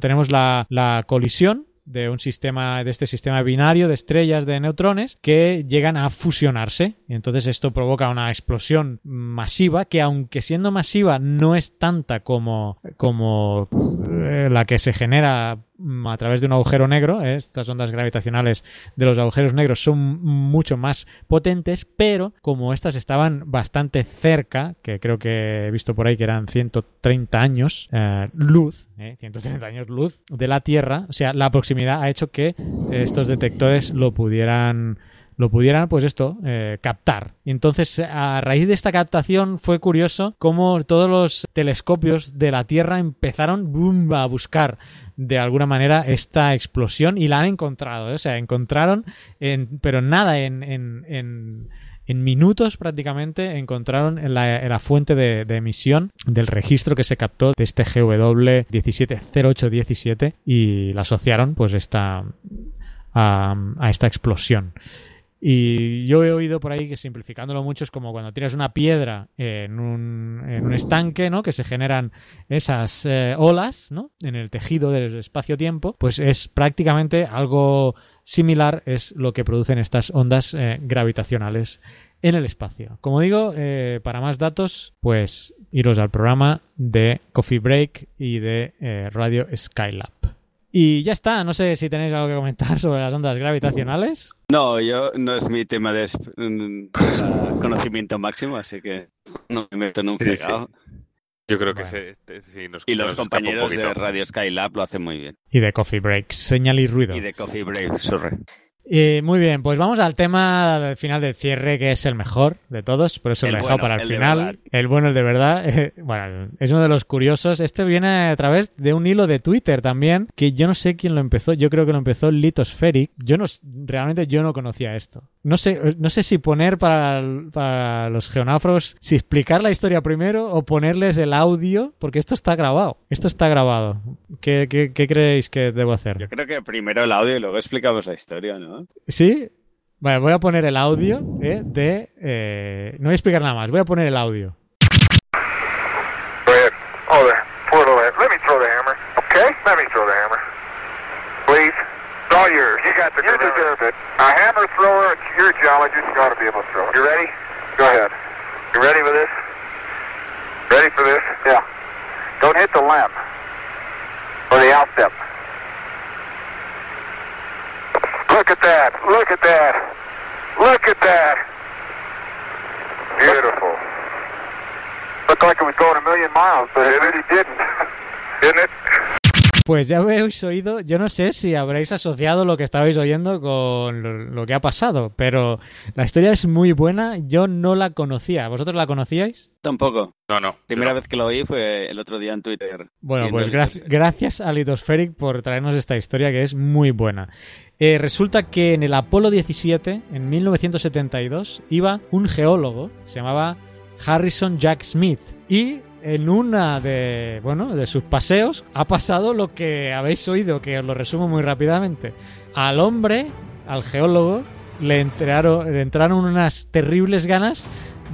A: Tenemos la, la colisión de un sistema de este sistema binario de estrellas de neutrones que llegan a fusionarse. Y entonces esto provoca una explosión masiva que aunque siendo masiva no es tanta como como eh, la que se genera a través de un agujero negro ¿eh? estas ondas gravitacionales de los agujeros negros son mucho más potentes pero como estas estaban bastante cerca que creo que he visto por ahí que eran 130 años eh, luz ¿eh? 130 años luz de la Tierra o sea la proximidad ha hecho que estos detectores lo pudieran lo pudieran, pues esto, eh, captar. Y entonces, a raíz de esta captación, fue curioso cómo todos los telescopios de la Tierra empezaron boom, a buscar de alguna manera esta explosión y la han encontrado. ¿eh? O sea, encontraron, en, pero nada, en, en, en, minutos prácticamente, encontraron en la, la fuente de, emisión del registro que se captó de este GW 170817 y la asociaron, pues, esta, a esta explosión. Y yo he oído por ahí que simplificándolo mucho es como cuando tiras una piedra en un, en un estanque, ¿no? Que se generan esas eh, olas, ¿no? En el tejido del espacio-tiempo, pues es prácticamente algo similar, es lo que producen estas ondas eh, gravitacionales en el espacio. Como digo, eh, para más datos, pues iros al programa de Coffee Break y de Radio Skylab. Y ya está, no sé si tenéis algo que comentar sobre las ondas gravitacionales.
B: No, yo no es mi tema de uh, conocimiento máximo, así que no me meto en un fregado.
C: Sí, sí. Yo creo que bueno. se, este, sí, nos,
B: Y los compañeros de Radio Skylab lo hacen muy bien.
A: Y de Coffee Break, señal y ruido.
B: Y de Coffee Break, sorry.
A: Eh, muy bien, pues vamos al tema del final del cierre, que es el mejor de todos, por eso
B: el
A: lo he dejado
B: bueno,
A: para el,
B: el
A: final. El bueno, el de verdad. Bueno, es uno de los curiosos. Este viene a través de un hilo de Twitter también, que yo no sé quién lo empezó. Yo creo que lo empezó Litospheric. Yo no, realmente yo no conocía esto. No sé, no sé si poner para, para los geonáufragos, si explicar la historia primero o ponerles el audio, porque esto está grabado. Esto está grabado. ¿Qué, qué, qué creéis que debo hacer?
B: Yo creo que primero el audio y luego explicamos la historia, ¿no?
A: ¿Sí? Vale, voy a poner el audio eh, de... Eh, no voy a explicar nada más, voy a poner el audio.
E: Go ahead. Oh, the portal. Let me throw the hammer. Okay? Let me throw the hammer. Please. It's all yours. You got the You deserve it. A hammer thrower, you're a geologist, you ought to be able to throw it. You ready? Go ahead. You ready for this? Ready for this? Yeah. Don't hit the limb. Or the outstep. Look at that. Look at that. Look at that. Beautiful. Looked like it was going a million miles, but it really didn't. Didn't it?
A: Pues ya habéis oído, yo no sé si habréis asociado lo que estabais oyendo con lo, lo, que ha pasado, pero la historia es muy buena, yo no la conocía. ¿Vosotros la conocíais?
B: Tampoco.
C: No, no.
B: Primera
C: no.
B: vez que lo oí fue el otro día en Twitter.
A: Bueno, pues gra gracias a Litospheric por traernos esta historia que es muy buena. Eh, resulta que en el Apolo 17, en 1972, iba un geólogo, se llamaba Harrison Jack Smith, y en una de, bueno, de sus paseos ha pasado lo que habéis oído, que os lo resumo muy rápidamente. Al hombre, al geólogo, le le entraron unas terribles ganas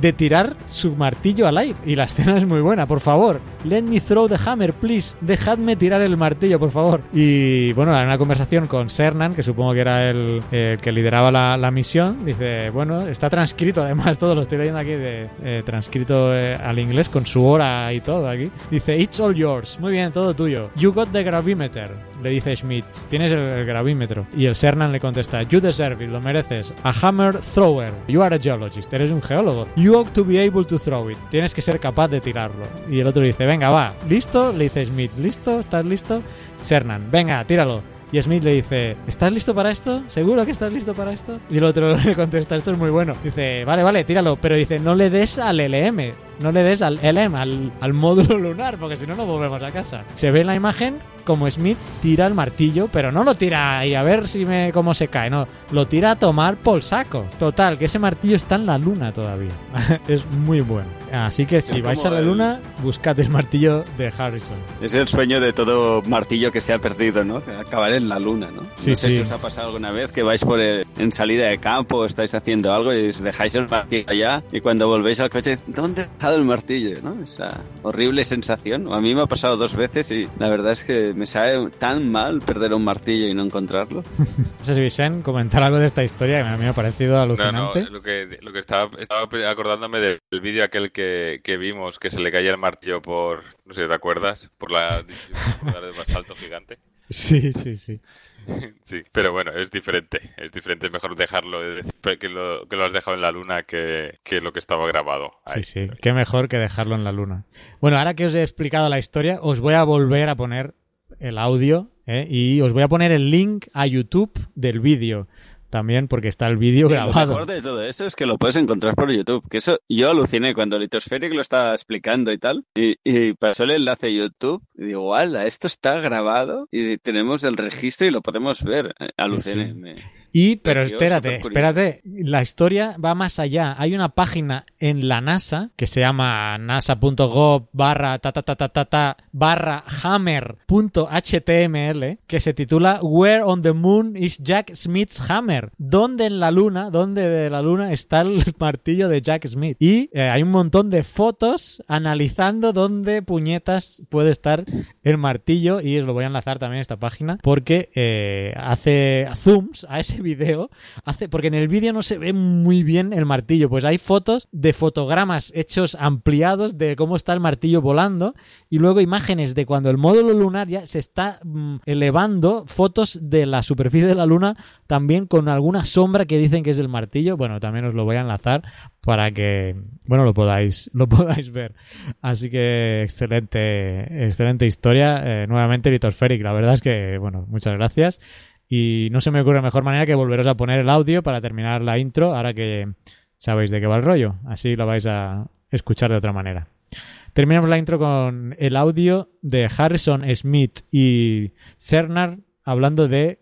A: de tirar su martillo al aire. Y la escena es muy buena, por favor. Let me throw the hammer, please. Dejadme tirar el martillo, por favor. Y bueno, en una conversación con Cernan, que supongo que era el, el que lideraba la, la, misión, dice, bueno, está transcrito, además, todo lo estoy leyendo aquí, de eh, transcrito eh, al inglés con su hora y todo aquí. Dice, it's all yours. Muy bien, todo tuyo. You got the gravimeter. Le dice Schmidt, tienes el, gravímetro. Y el Cernan le contesta, you deserve it, lo mereces. A hammer thrower. You are a geologist. Eres un geólogo. You ought to be able to throw it. Tienes que ser capaz de tirarlo. Y el otro dice, venga, va. ¿Listo? Le dice Smith, ¿listo? ¿Estás listo? Cernan, venga, tíralo. Y Smith le dice, ¿estás listo para esto? ¿Seguro que estás listo para esto? Y el otro le contesta, esto es muy bueno. Dice, vale, vale, tíralo. Pero dice, no le des al LM. No le des al LM, al, al módulo lunar, porque si no, no volvemos a casa. Se ve en la imagen como Smith tira el martillo, pero no lo tira ahí a ver si me cómo se cae, no, lo tira a tomar por saco. Total, que ese martillo está en la luna todavía. es muy bueno. Así que si
B: Es
A: vais a la
B: el-
A: luna, buscad el martillo de Harrison.
B: Es el sueño de todo martillo que se ha perdido, ¿no? Acabar en la luna, ¿no?
A: Sí,
B: no sé
A: sí.
B: si os ha pasado alguna vez que vais por el- en salida de campo o estáis haciendo algo y os dejáis el martillo allá y cuando volvéis al coche, ¿dónde ha dejado el martillo? ¿no? Esa horrible sensación. A mí me ha pasado dos veces y la verdad es que me sabe tan mal perder un martillo y no encontrarlo.
A: No sé si Vicente comentar algo de esta historia que a mí me ha parecido
C: No, no,
A: alucinante.
C: lo que, lo que estaba, estaba acordándome del, del vídeo aquel que, que vimos, que se le caía el martillo por, no sé, ¿te acuerdas? Por la por la de basalto gigante.
A: Sí, sí, sí.
C: Sí, pero bueno, es diferente. Es diferente, es mejor dejarlo, es decir, que lo, que lo has dejado en la luna que, que lo que estaba grabado.
A: Sí, sí, qué mejor que dejarlo en la luna. Bueno, ahora que os he explicado la historia, os voy a volver a poner el audio ¿eh? y os voy a poner el link a YouTube del vídeo también, porque está el vídeo
B: Y lo
A: grabado.
B: mejor de todo eso es que lo puedes encontrar por YouTube. Que eso yo aluciné cuando Litospheric lo estaba explicando y tal. Y, y pasó el enlace a YouTube y digo, ¡hala! Esto está grabado y tenemos el registro y lo podemos ver. Eh, Aluciné.
A: sí.
B: me-
A: Y, pero espérate, espérate, la historia va más allá. Hay una página en la NASA que se llama nasa.gov barra ta ta ta ta ta ta barra hammer.html que se titula Where on the Moon is Jack Smith's Hammer? ¿Dónde en la luna, dónde de la luna está el martillo de Jack Smith? Y eh, hay un montón de fotos analizando dónde puñetas puede estar el martillo. Y os lo voy a enlazar también a esta página porque eh, hace zooms a ese vídeo hace porque en el vídeo no se ve muy bien el martillo. Pues hay fotos de fotogramas hechos ampliados de cómo está el martillo volando. Y luego imágenes de cuando el módulo lunar ya se está mm, elevando. Fotos de la superficie de la luna también con alguna sombra que dicen que es el martillo bueno también os lo voy a enlazar para que bueno lo podáis lo podáis ver. Así que excelente excelente historia Eh, nuevamente Litospheric la verdad es que bueno muchas gracias. Y no se me ocurre mejor manera que volveros a poner el audio para terminar la intro ahora que sabéis de qué va el rollo. Así lo vais a escuchar de otra manera. Terminamos la intro con el audio de Harrison Smith y Cernar hablando de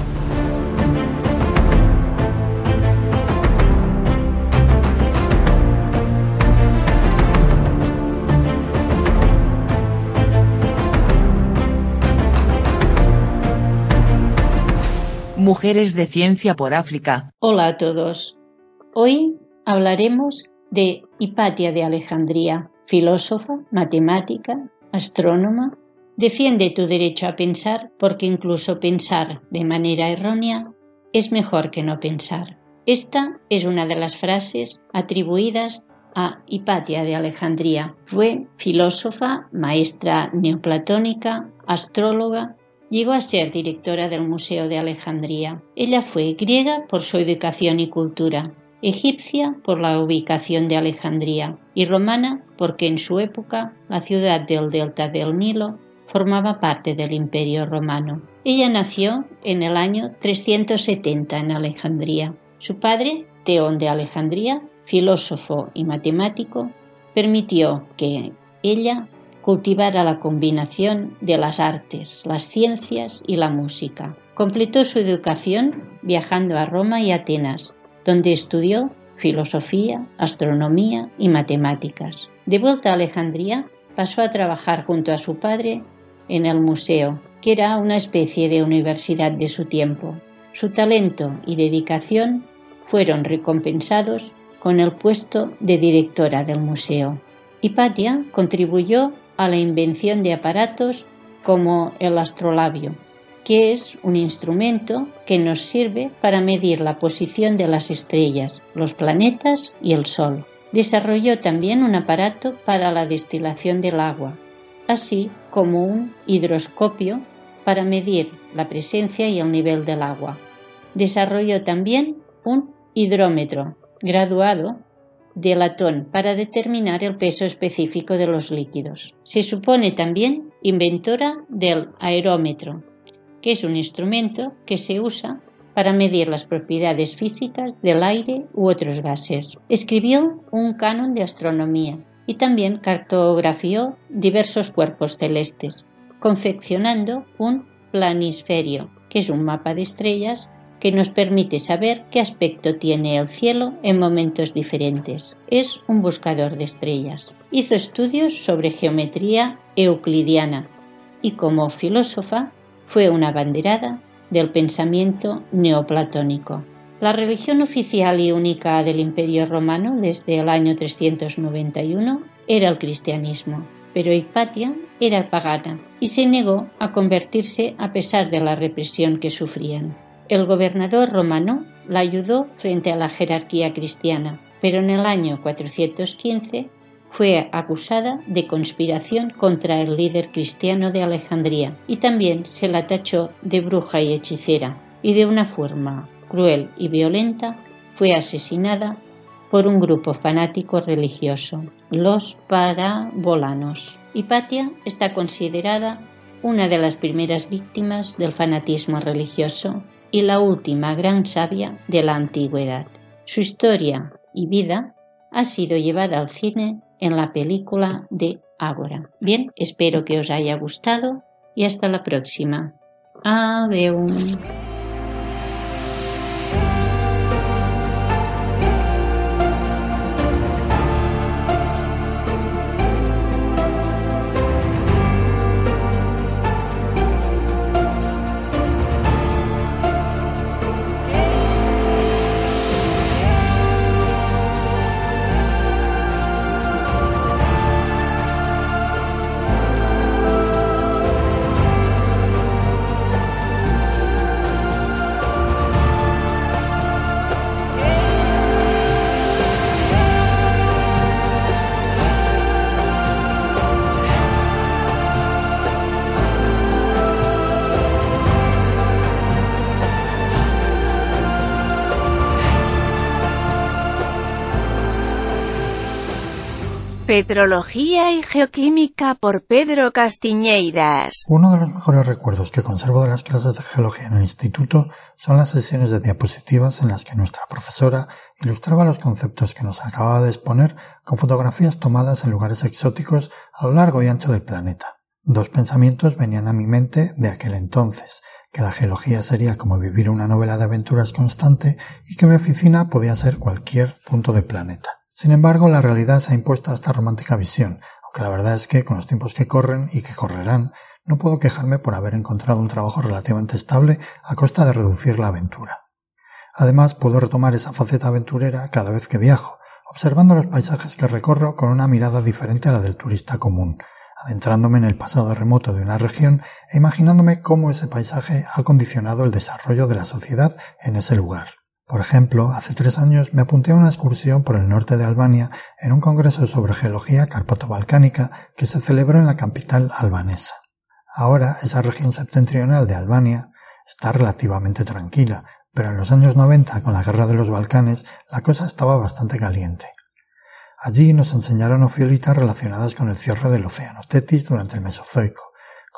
F: Mujeres de Ciencia por África.
G: Hola a todos. Hoy hablaremos de Hipatia de Alejandría, filósofa, matemática, astrónoma. Defiende tu derecho a pensar porque incluso pensar de manera errónea es mejor que no pensar. Esta es una de las frases atribuidas a Hipatia de Alejandría. Fue filósofa, maestra neoplatónica, astróloga Llegó a ser directora del Museo de Alejandría. Ella fue griega por su educación y cultura, egipcia por la ubicación de Alejandría y romana porque en su época la ciudad del delta del Nilo formaba parte del Imperio romano. Ella nació en el año 370 en Alejandría. Su padre, Teón de Alejandría, filósofo y matemático, permitió que ella cultivara la combinación de las artes, las ciencias y la música. Completó su educación viajando a Roma y Atenas, donde estudió filosofía, astronomía y matemáticas. De vuelta a Alejandría, pasó a trabajar junto a su padre en el museo, que era una especie de universidad de su tiempo. Su talento y dedicación fueron recompensados con el puesto de directora del museo. Hipatia contribuyó a la invención de aparatos como el astrolabio, que es un instrumento que nos sirve para medir la posición de las estrellas, los planetas y el Sol. Desarrolló también un aparato para la destilación del agua, así como un hidroscopio para medir la presencia y el nivel del agua. Desarrolló también un hidrómetro graduado de latón para determinar el peso específico de los líquidos. Se supone también inventora del aerómetro, que es un instrumento que se usa para medir las propiedades físicas del aire u otros gases. Escribió un canon de astronomía y también cartografió diversos cuerpos celestes, confeccionando un planisferio, que es un mapa de estrellas que nos permite saber qué aspecto tiene el cielo en momentos diferentes. Es un buscador de estrellas. Hizo estudios sobre geometría euclidiana y como filósofa fue una abanderada del pensamiento neoplatónico. La religión oficial y única del Imperio Romano desde el año 391 era el cristianismo, pero Hipatia era pagana y se negó a convertirse a pesar de la represión que sufrían. El gobernador romano la ayudó frente a la jerarquía cristiana, pero en el año 415 fue acusada de conspiración contra el líder cristiano de Alejandría y también se la tachó de bruja y hechicera y de una forma cruel y violenta fue asesinada por un grupo fanático religioso, los parabolanos. Hipatia está considerada una de las primeras víctimas del fanatismo religioso y la última gran sabia de la antigüedad. Su historia y vida ha sido llevada al cine en la película de Ágora. Bien, espero que os haya gustado y hasta la próxima. Adiós.
H: Petrología y Geoquímica por Pedro Castiñeiras.
I: Uno de los mejores recuerdos que conservo de las clases de geología en el instituto son las sesiones de diapositivas en las que nuestra profesora ilustraba los conceptos que nos acababa de exponer con fotografías tomadas en lugares exóticos a lo largo y ancho del planeta. Dos pensamientos venían a mi mente de aquel entonces, que la geología sería como vivir una novela de aventuras constante y que mi oficina podía ser cualquier punto del planeta. Sin embargo, la realidad se ha impuesto a esta romántica visión, aunque la verdad es que, con los tiempos que corren y que correrán, no puedo quejarme por haber encontrado un trabajo relativamente estable a costa de reducir la aventura. Además, puedo retomar esa faceta aventurera cada vez que viajo, observando los paisajes que recorro con una mirada diferente a la del turista común, adentrándome en el pasado remoto de una región e imaginándome cómo ese paisaje ha condicionado el desarrollo de la sociedad en ese lugar. Por ejemplo, hace tres años me apunté a una excursión por el norte de Albania en un congreso sobre geología carpato-balcánica que se celebró en la capital albanesa. Ahora, esa región septentrional de Albania está relativamente tranquila, pero en los años 90, con la guerra de los Balcanes, la cosa estaba bastante caliente. Allí nos enseñaron ofiolitas relacionadas con el cierre del océano Tetis durante el Mesozoico,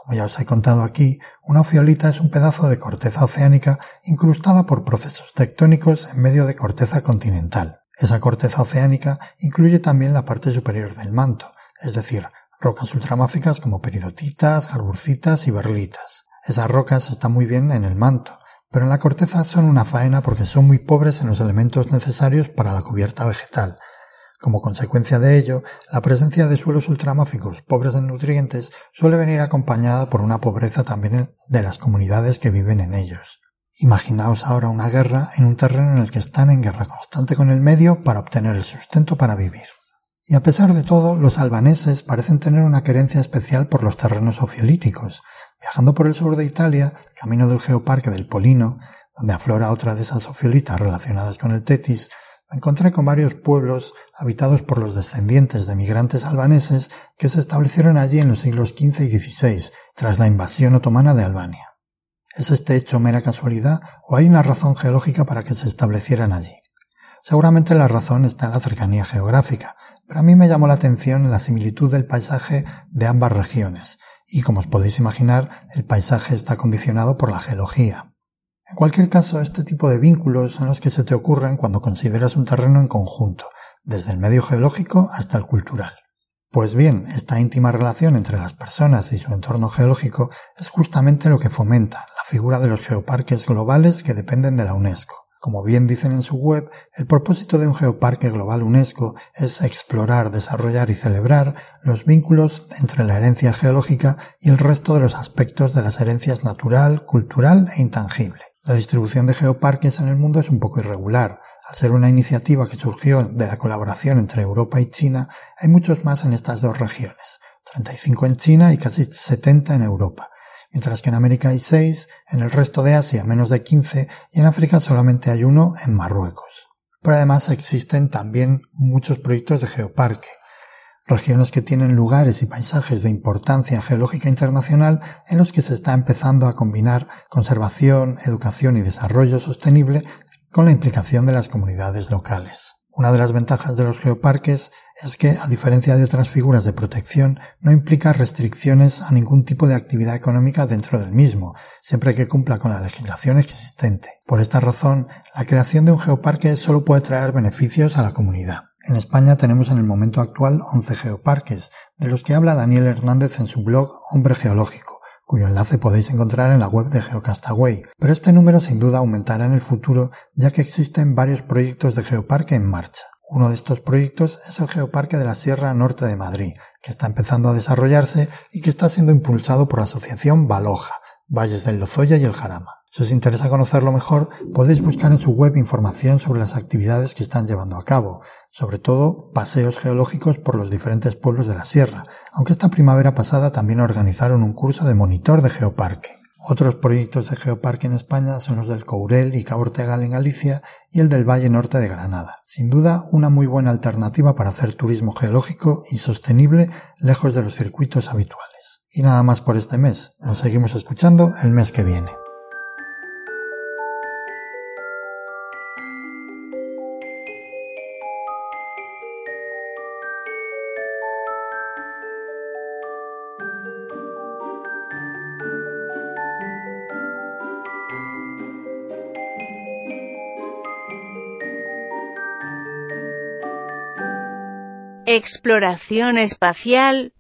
I: como ya os he contado aquí, una ofiolita es un pedazo de corteza oceánica incrustada por procesos tectónicos en medio de corteza continental. Esa corteza oceánica incluye también la parte superior del manto, es decir, rocas ultramáficas como peridotitas, jarburcitas y berlitas. Esas rocas están muy bien en el manto, pero en la corteza son una faena porque son muy pobres en los elementos necesarios para la cubierta vegetal. Como consecuencia de ello, la presencia de suelos ultramáficos pobres en nutrientes suele venir acompañada por una pobreza también de las comunidades que viven en ellos. Imaginaos ahora una guerra en un terreno en el que están en guerra constante con el medio para obtener el sustento para vivir. Y a pesar de todo, los albaneses parecen tener una querencia especial por los terrenos ofiolíticos. Viajando por el sur de Italia, camino del geoparque del Polino, donde aflora otra de esas ofiolitas relacionadas con el tetis, me encontré con varios pueblos habitados por los descendientes de migrantes albaneses que se establecieron allí en los siglos XV y XVI, tras la invasión otomana de Albania. ¿Es este hecho mera casualidad o hay una razón geológica para que se establecieran allí? Seguramente la razón está en la cercanía geográfica, pero a mí me llamó la atención la similitud del paisaje de ambas regiones, y como os podéis imaginar, el paisaje está condicionado por la geología. En cualquier caso, este tipo de vínculos son los que se te ocurren cuando consideras un terreno en conjunto, desde el medio geológico hasta el cultural. Pues bien, esta íntima relación entre las personas y su entorno geológico es justamente lo que fomenta la figura de los geoparques globales que dependen de la UNESCO. Como bien dicen en su web, el propósito de un geoparque global UNESCO es explorar, desarrollar y celebrar los vínculos entre la herencia geológica y el resto de los aspectos de las herencias natural, cultural e intangible. La distribución de geoparques en el mundo es un poco irregular. Al ser una iniciativa que surgió de la colaboración entre Europa y China, hay muchos más en estas dos regiones, 35 en China y casi 70 en Europa mientras que en América hay seis, en el resto de Asia menos de 15 y en África solamente hay uno en Marruecos. Pero además existen también muchos proyectos de geoparque, regiones que tienen lugares y paisajes de importancia geológica internacional en los que se está empezando a combinar conservación, educación y desarrollo sostenible con la implicación de las comunidades locales. Una de las ventajas de los geoparques es que, a diferencia de otras figuras de protección, no implica restricciones a ningún tipo de actividad económica dentro del mismo, siempre que cumpla con la legislación existente. Por esta razón, la creación de un geoparque solo puede traer beneficios a la comunidad. En España tenemos en el momento actual 11 geoparques, de los que habla Daniel Hernández en su blog Hombre Geológico, cuyo enlace podéis encontrar en la web de Geocastaway, pero este número sin duda aumentará en el futuro ya que existen varios proyectos de geoparque en marcha. Uno de estos proyectos es el Geoparque de la Sierra Norte de Madrid, que está empezando a desarrollarse y que está siendo impulsado por la asociación Baloja, Valles del Lozoya y el Jarama. Si os interesa conocerlo mejor, podéis buscar en su web información sobre las actividades que están llevando a cabo, sobre todo paseos geológicos por los diferentes pueblos de la sierra, aunque esta primavera pasada también organizaron un curso de monitor de geoparque. Otros proyectos de geoparque en España son los del Courel y Cabo Ortegal en Galicia y el del Valle Norte de Granada. Sin duda, una muy buena alternativa para hacer turismo geológico y sostenible lejos de los circuitos habituales. Y nada más por este mes. Nos seguimos escuchando el mes que viene.
H: Exploración espacial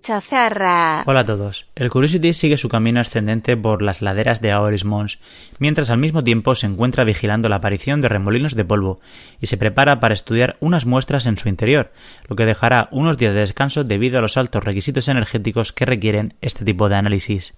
H: Chazarra.
J: Hola a todos. El Curiosity sigue su camino ascendente por las laderas de Aoris Mons, mientras al mismo tiempo se encuentra vigilando la aparición de remolinos de polvo y se prepara para estudiar unas muestras en su interior, lo que dejará unos días de descanso debido a los altos requisitos energéticos que requieren este tipo de análisis.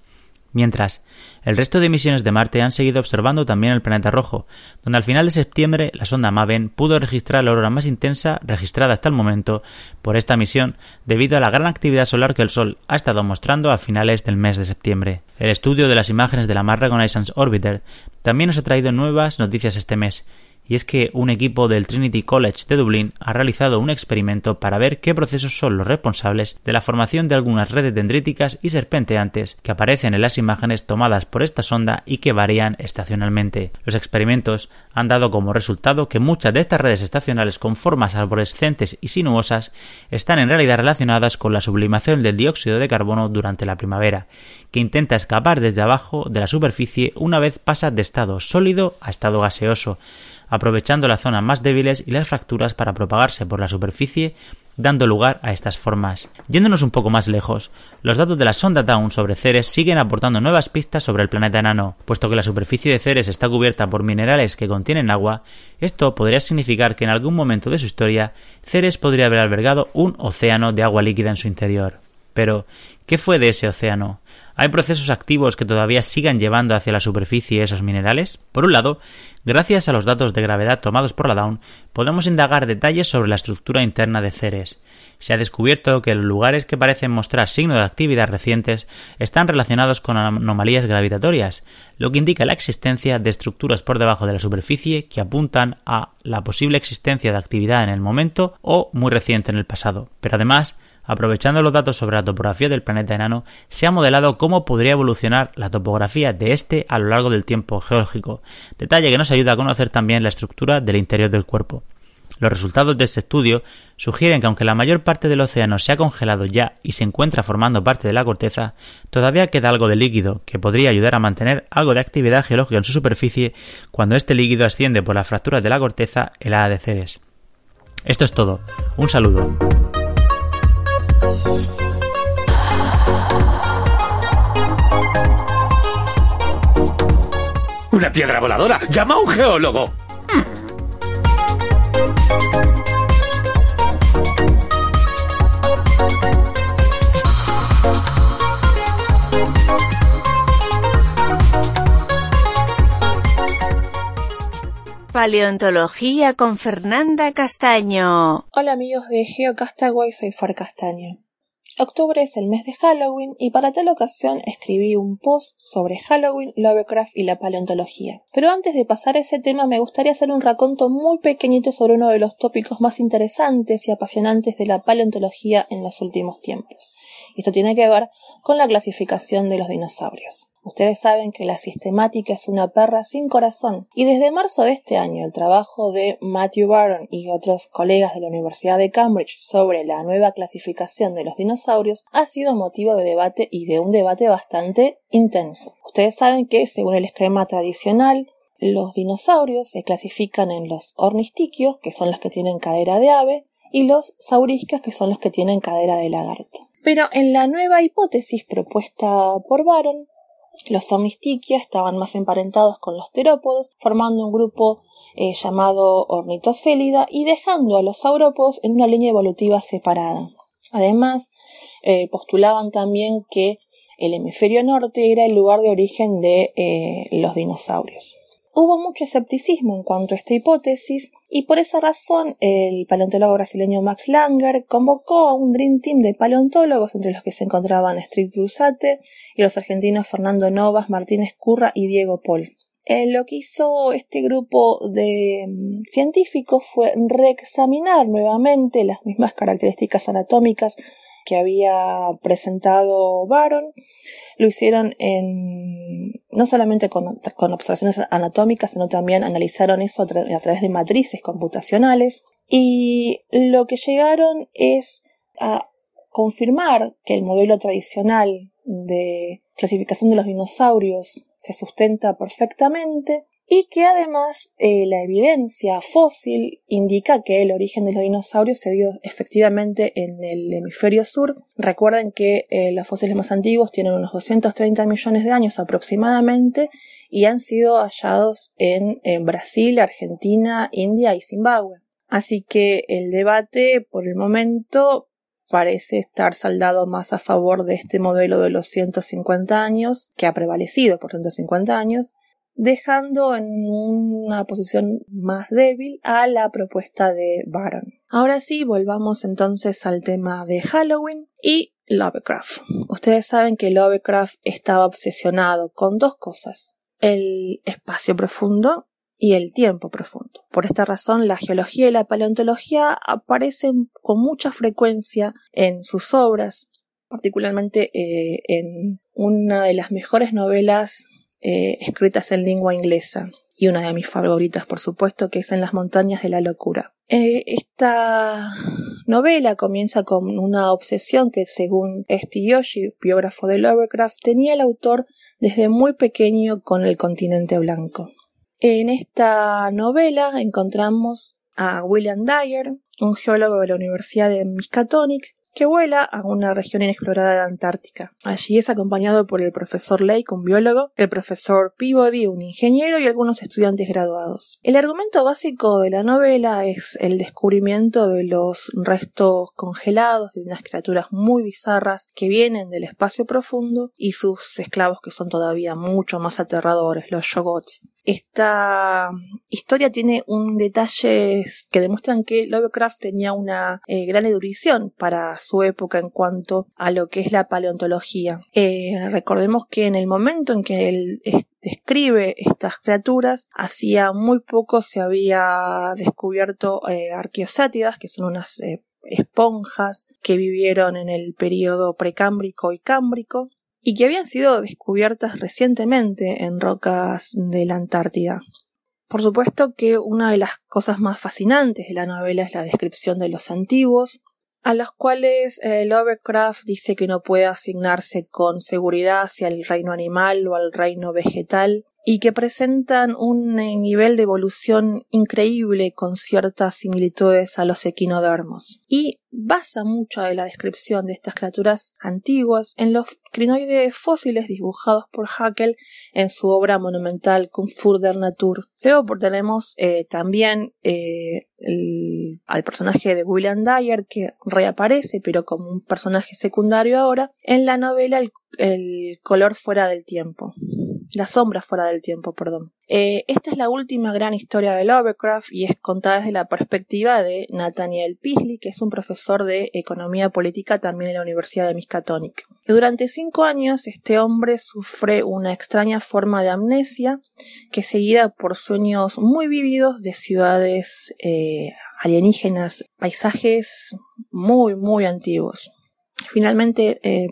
J: Mientras, el resto de misiones de Marte han seguido observando también el planeta rojo, donde al final de septiembre la sonda Maven pudo registrar la aurora más intensa registrada hasta el momento por esta misión debido a la gran actividad solar que el Sol ha estado mostrando a finales del mes de septiembre. El estudio de las imágenes de la Mars Reconnaissance Orbiter también nos ha traído nuevas noticias este mes, y es que un equipo del Trinity College de Dublín ha realizado un experimento para ver qué procesos son los responsables de la formación de algunas redes dendríticas y serpenteantes que aparecen en las imágenes tomadas por esta sonda y que varían estacionalmente. Los experimentos han dado como resultado que muchas de estas redes estacionales con formas arborescentes y sinuosas están en realidad relacionadas con la sublimación del dióxido de carbono durante la primavera, que intenta escapar desde abajo de la superficie una vez pasa de estado sólido a estado gaseoso, aprovechando las zonas más débiles y las fracturas para propagarse por la superficie dando lugar a estas formas. Yéndonos un poco más lejos, los datos de la sonda Dawn sobre Ceres siguen aportando nuevas pistas sobre el planeta enano, puesto que la superficie de Ceres está cubierta por minerales que contienen agua, esto podría significar que en algún momento de su historia Ceres podría haber albergado un océano de agua líquida en su interior. Pero, ¿qué fue de ese océano? ¿Hay procesos activos que todavía sigan llevando hacia la superficie esos minerales? Por un lado, gracias a los datos de gravedad tomados por la Dawn, podemos indagar detalles sobre la estructura interna de Ceres. Se ha descubierto que los lugares que parecen mostrar signos de actividad recientes están relacionados con anomalías gravitatorias, lo que indica la existencia de estructuras por debajo de la superficie que apuntan a la posible existencia de actividad en el momento o muy reciente en el pasado. Pero además, Aprovechando los datos sobre la topografía del planeta enano, se ha modelado cómo podría evolucionar la topografía de este a lo largo del tiempo geológico, detalle que nos ayuda a conocer también la estructura del interior del cuerpo. Los resultados de este estudio sugieren que aunque la mayor parte del océano se ha congelado ya y se encuentra formando parte de la corteza, todavía queda algo de líquido que podría ayudar a mantener algo de actividad geológica en su superficie cuando este líquido asciende por las fracturas de la corteza helada de Ceres. Esto es todo. Un saludo.
K: ¡Una piedra voladora! ¡Llama a un geólogo!
H: Paleontología con Fernanda Castaño.
L: Hola amigos de GeoCastaway, soy Far Castaño. Octubre es el mes de Halloween y para tal ocasión escribí un post sobre Halloween, Lovecraft y la paleontología. Pero antes de pasar a ese tema me gustaría hacer un raconto muy pequeñito sobre uno de los tópicos más interesantes y apasionantes de la paleontología en los últimos tiempos. Esto tiene que ver con la clasificación de los dinosaurios. Ustedes saben que la sistemática es una perra sin corazón y desde marzo de este año el trabajo de Matthew Barron y otros colegas de la Universidad de Cambridge sobre la nueva clasificación de los dinosaurios ha sido motivo de debate y de un debate bastante intenso. Ustedes saben que según el esquema tradicional los dinosaurios se clasifican en los ornistiquios, que son los que tienen cadera de ave, y los sauriscos, que son los que tienen cadera de lagarto. Pero en la nueva hipótesis propuesta por Baron, los omnistiquia estaban más emparentados con los terópodos, formando un grupo eh, llamado ornitocélida y dejando a los saurópodos en una línea evolutiva separada. Además, eh, postulaban también que el hemisferio norte era el lugar de origen de eh, los dinosaurios. Hubo mucho escepticismo en cuanto a esta hipótesis y por esa razón el paleontólogo brasileño Max Langer convocó a un Dream Team de paleontólogos entre los que se encontraban Street Cruzate y los argentinos Fernando Novas, Martínez Curra y Diego Paul. Eh, lo que hizo este grupo de mm, científicos fue reexaminar nuevamente las mismas características anatómicas que había presentado Baron. Lo hicieron en, no solamente con, observaciones anatómicas, sino también analizaron eso a través de matrices computacionales. Y lo que llegaron es a confirmar que el modelo tradicional de clasificación de los dinosaurios se sustenta perfectamente y que además eh, la evidencia fósil indica que el origen de los dinosaurios se dio efectivamente en el hemisferio sur. Recuerden que eh, los fósiles más antiguos tienen unos 230 millones de años aproximadamente y han sido hallados en, en Brasil, Argentina, India y Zimbabue. Así que el debate por el momento parece estar saldado más a favor de este modelo de los 150 años, que ha prevalecido por 150 años, dejando en una posición más débil a la propuesta de Baron. Ahora sí, volvamos entonces al tema de Halloween y Lovecraft. Ustedes saben que Lovecraft estaba obsesionado con dos cosas, el espacio profundo y el tiempo profundo. Por esta razón, la geología y la paleontología aparecen con mucha frecuencia en sus obras, particularmente eh, en una de las mejores novelas eh, escritas en lengua inglesa y una de mis favoritas, por supuesto, que es En las montañas de la locura. Eh, esta novela comienza con una obsesión que, según Esti Yoshi, biógrafo de Lovecraft, tenía el autor desde muy pequeño con el continente blanco. En esta novela encontramos a William Dyer, un geólogo de la Universidad de Miskatonic, que vuela a una región inexplorada de Antártica. Allí es acompañado por el profesor Lake, un biólogo, el profesor Peabody, un ingeniero y algunos estudiantes graduados. El argumento básico de la novela es el descubrimiento de los restos congelados de unas criaturas muy bizarras que vienen del espacio profundo y sus esclavos que son todavía mucho más aterradores, los Shogots. Esta historia tiene un que demuestran que Lovecraft tenía una eh, gran erudición para su época en cuanto a lo que es la paleontología. Eh, recordemos que en el momento en que él describe estas criaturas, hacía muy poco se había descubierto eh, arqueosátidas, que son unas esponjas que vivieron en el periodo precámbrico y cámbrico y que habían sido descubiertas recientemente en rocas de la Antártida. Por supuesto que una de las cosas más fascinantes de la novela es la descripción de los antiguos, a los cuales eh, Lovecraft dice que no puede asignarse con seguridad hacia el reino animal o al reino vegetal, y que presentan un eh, nivel de evolución increíble con ciertas similitudes a los equinodermos. Y basa mucha de la descripción de estas criaturas antiguas en los crinoides fósiles dibujados por Haeckel en su obra monumental Kung der Natur. Luego tenemos eh, también eh, al personaje de William Dyer que reaparece pero como un personaje secundario ahora en la novela el color fuera del tiempo la sombra fuera del tiempo, perdón. Eh, esta es la última gran historia de Lovecraft y es contada desde la perspectiva de Nathaniel Peasley, que es un profesor de economía política también en la Universidad de Miskatonic. durante cinco años este hombre sufre una extraña forma de amnesia que es seguida por sueños muy vívidos de ciudades eh, alienígenas, paisajes muy muy antiguos. Finalmente, eh,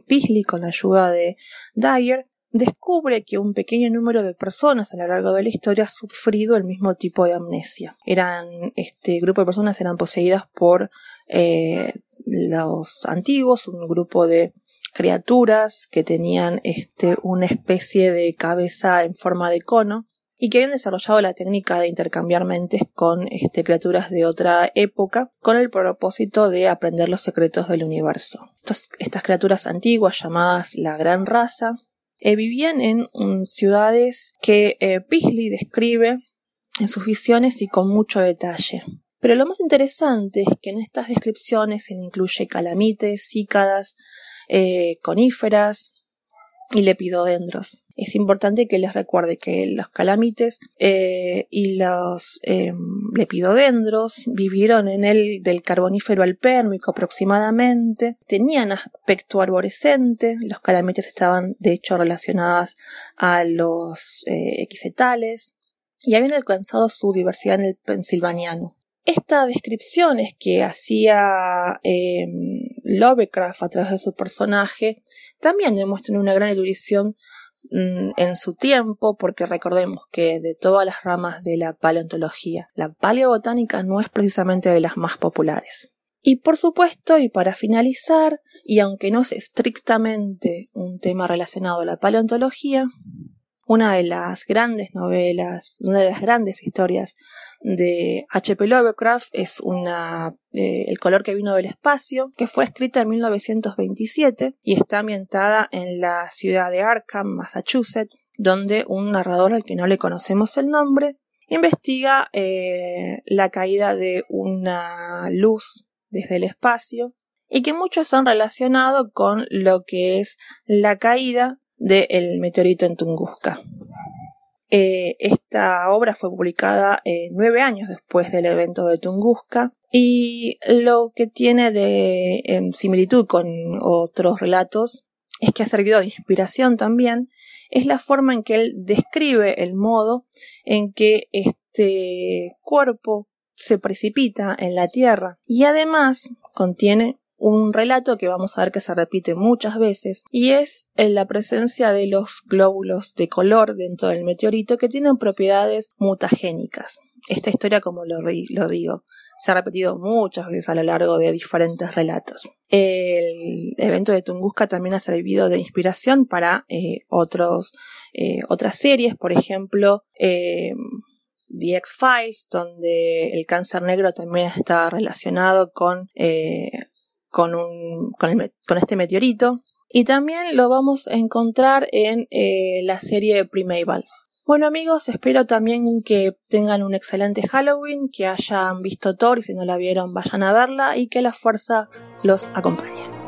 L: con la ayuda de Dyer, descubre que un pequeño número de personas a lo largo de la historia ha sufrido el mismo tipo de amnesia. Eran, este grupo de personas eran poseídas por eh, los antiguos, un grupo de criaturas que tenían este, una especie de cabeza en forma de cono y que habían desarrollado la técnica de intercambiar mentes con este, criaturas de otra época con el propósito de aprender los secretos del universo. estas criaturas antiguas llamadas la gran raza eh, vivían en ciudades que eh, describe en sus visiones y con mucho detalle. Pero lo más interesante es que en estas descripciones se incluye calamites, cícadas, eh, coníferas y lepidodendros es importante que les recuerde que los calamites eh, y los eh, lepidodendros vivieron en el del carbonífero al pérmico aproximadamente, tenían aspecto arborescente, los calamites estaban de hecho relacionadas a los eh, equicetales y habían alcanzado su diversidad en el pensilvaniano. Estas descripciones que hacía Lovecraft a través de su personaje también demuestran una gran erudición Mm, en su tiempo, porque recordemos que de todas las ramas de la paleontología, la paleobotánica no es precisamente de las más populares. Y por supuesto, y para finalizar, y aunque no es estrictamente un tema relacionado a la paleontología, una de las grandes novelas, una de las grandes historias de H.P. Lovecraft es una eh, El color que vino del espacio, que fue escrita en 1927 y está ambientada en la ciudad de Arkham, Massachusetts, donde un narrador al que no le conocemos el nombre investiga eh, la caída de una luz desde el espacio y que muchos han relacionado con lo que es la caída del meteorito en Tunguska. Eh, esta obra fue publicada eh, nueve años después del evento de Tunguska y lo que tiene de similitud con otros relatos es que ha servido de inspiración también es la forma en que él describe el modo en que este cuerpo se precipita en la Tierra y además contiene un relato que vamos a ver que se repite muchas veces y es la presencia de los glóbulos de color dentro del meteorito que tienen propiedades mutagénicas. Esta historia, como lo, digo, se ha repetido muchas veces a lo largo de diferentes relatos. El evento de Tunguska también ha servido de inspiración para eh, otros, eh, otras series, por ejemplo, eh, The X-Files, donde el cáncer negro también está relacionado con, con, un, con, el, con, este meteorito. Y también lo vamos a encontrar en eh, la serie Primeval. Bueno amigos, espero también que tengan un excelente Halloween, que hayan visto Thor y si no la vieron vayan a verla y que la fuerza los acompañe.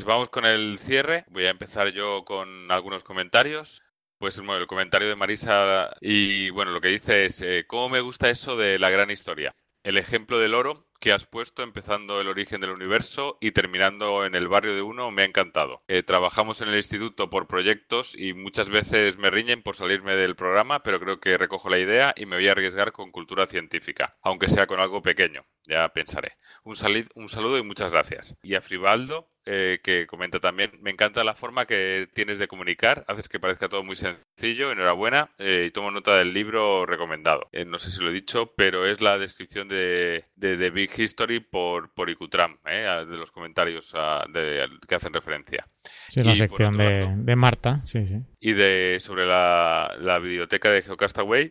C: Pues vamos con el cierre. Voy a empezar yo con algunos comentarios. Pues bueno, el comentario de Marisa y bueno, lo que dice es, eh, ¿cómo me gusta eso de la gran historia? El ejemplo del oro que has puesto, empezando el origen del universo y terminando en el barrio de uno, me ha encantado. Eh, trabajamos en el instituto por proyectos y muchas veces me riñen por salirme del programa, pero creo que recojo la idea y me voy a arriesgar con cultura científica, aunque sea con algo pequeño, ya pensaré. Un, un saludo y muchas gracias. Y a Fribaldo, eh, que comenta también, me encanta la forma que tienes de comunicar, haces que parezca todo muy sencillo, enhorabuena, eh, y tomo nota del libro recomendado. Eh, no sé si lo he dicho, pero es la descripción de, de, Big History por, por Icutram, de los comentarios ah, que hacen referencia.
A: Sí, la sección de, de, Marta, sí, sí.
C: Y de sobre la, la biblioteca de Geocastaway,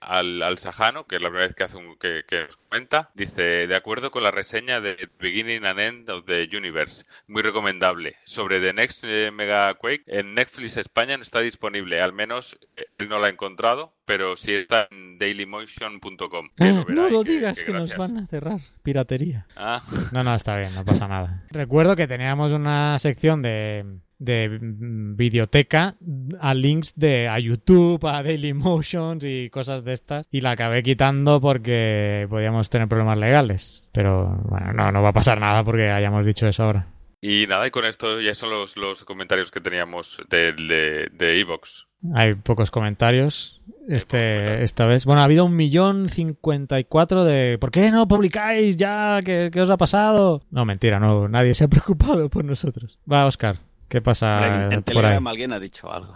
C: al, al Sajano, que es la primera vez que, hace un, que, que nos comenta, dice, de acuerdo con la reseña de Beginning and End of the Universe, muy recomendable. Sobre The Next eh, Mega Quake, en Netflix España no está disponible, al menos eh, él no la ha encontrado, pero sí está en dailymotion.com.
A: Ah, no lo digas, que, nos van a Piratería.
C: Ah.
A: No, no, está bien, no pasa nada. Recuerdo que teníamos una sección de de videoteca a links de a YouTube, a Dailymotions y cosas de estas y la acabé quitando porque podíamos tener problemas legales. Pero bueno, no, no va a pasar nada porque hayamos dicho eso ahora.
C: Y nada, y con esto ya son los, los comentarios que teníamos de Evox.
A: Hay pocos comentarios este, esta vez. Bueno, ha habido un millón cincuenta y cuatro de ¿por qué no publicáis ya? ¿Qué, ¿Qué, os ha pasado? No, mentira, no, nadie se ha preocupado por nosotros. Va, Oscar. ¿Qué pasa?
B: En, Telegram alguien ha dicho algo.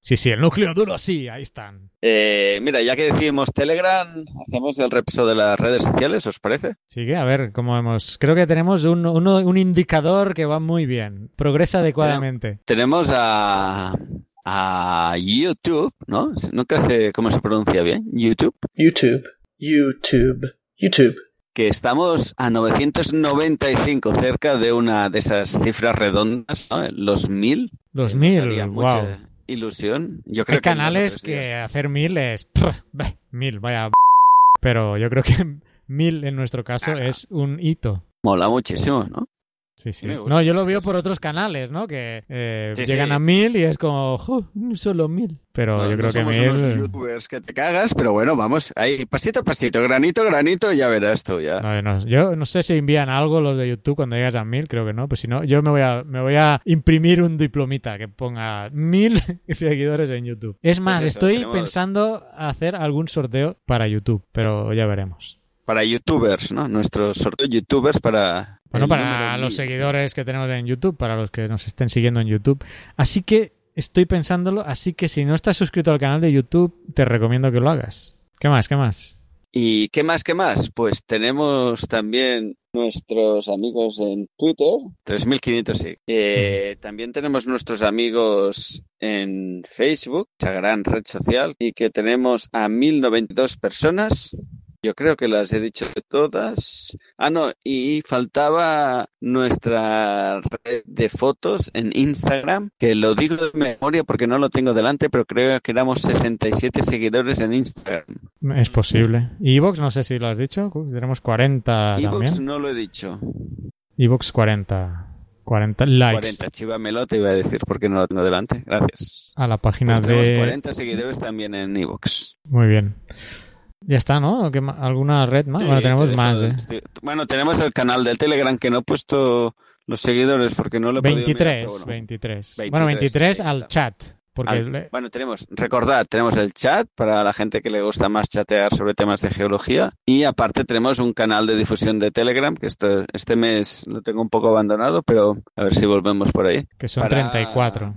A: Sí, sí, el núcleo duro, sí, ahí están.
B: Eh, mira, ya que decimos Telegram, hacemos el repaso de las redes sociales, ¿os parece?
A: Sí, a ver, cómo hemos. Creo que tenemos un, un indicador que va muy bien, progresa adecuadamente.
B: Tenemos a, a YouTube, ¿no? Nunca sé cómo se pronuncia bien. YouTube.
M: YouTube. YouTube. YouTube
B: que estamos a 995, cerca de una de esas cifras redondas, ¿no? Los mil.
A: Los mil,
B: mucha ilusión. Yo creo
A: Hay canales que hacer mil es... mil, vaya... Pero yo creo que mil en nuestro caso es un hito.
B: Mola muchísimo, ¿no?
A: Sí, sí. No, yo lo veo por otros canales, ¿no? Que eh, llegan a mil y es como, solo mil. Pero yo creo que mil.
B: Unos youtubers que te cagas, pero bueno, vamos, ahí pasito a pasito, granito granito, ya verás tú ya.
A: yo no sé si envían algo los de YouTube cuando llegas a mil, creo que no. Pues si no, yo me voy a, me voy a imprimir un diplomita que ponga mil seguidores en YouTube. Es más, pues estoy pensando hacer algún sorteo para YouTube, pero ya veremos
B: para youtubers, ¿no? Nuestros sorteo youtubers para...
A: Bueno, para los seguidores que tenemos en YouTube, para los que nos estén siguiendo en YouTube. Así que estoy pensándolo, así que si no estás suscrito al canal de YouTube, te recomiendo que lo hagas. ¿Qué más? ¿Qué más?
B: ¿Y qué más? ¿Qué más? Pues tenemos también nuestros amigos en Twitter, 3500 sí. Eh, también tenemos nuestros amigos en Facebook, esa gran red social, y que tenemos a 1092 personas yo creo que las he dicho todas. Ah, no, y faltaba nuestra red de fotos en Instagram, que lo digo de memoria porque no lo tengo delante, pero creo que éramos 67 seguidores en Instagram.
A: Es posible. ¿Y Evox? No sé si lo has dicho. Tenemos 40
B: Evox no lo he dicho.
A: Evox 40. 40 likes.
B: 40, Chiva Melota iba a decir porque no lo tengo delante. Gracias.
A: A la página
B: pues
A: de...
B: 40 seguidores también en Evox.
A: Muy bien. Ya está, ¿no? ¿Alguna red más? bueno, tenemos más, ¿eh?
B: Bueno, tenemos el canal del Telegram que no he puesto los seguidores porque no lo he
A: 23, podido bueno. 23, 23. Bueno, 23 al chat. Porque
B: Bueno, tenemos, recordad, tenemos el chat para la gente que le gusta más chatear sobre temas de geología y aparte tenemos un canal de difusión de Telegram que este, este mes lo tengo un poco abandonado, pero a ver si volvemos por ahí.
A: Que son 34.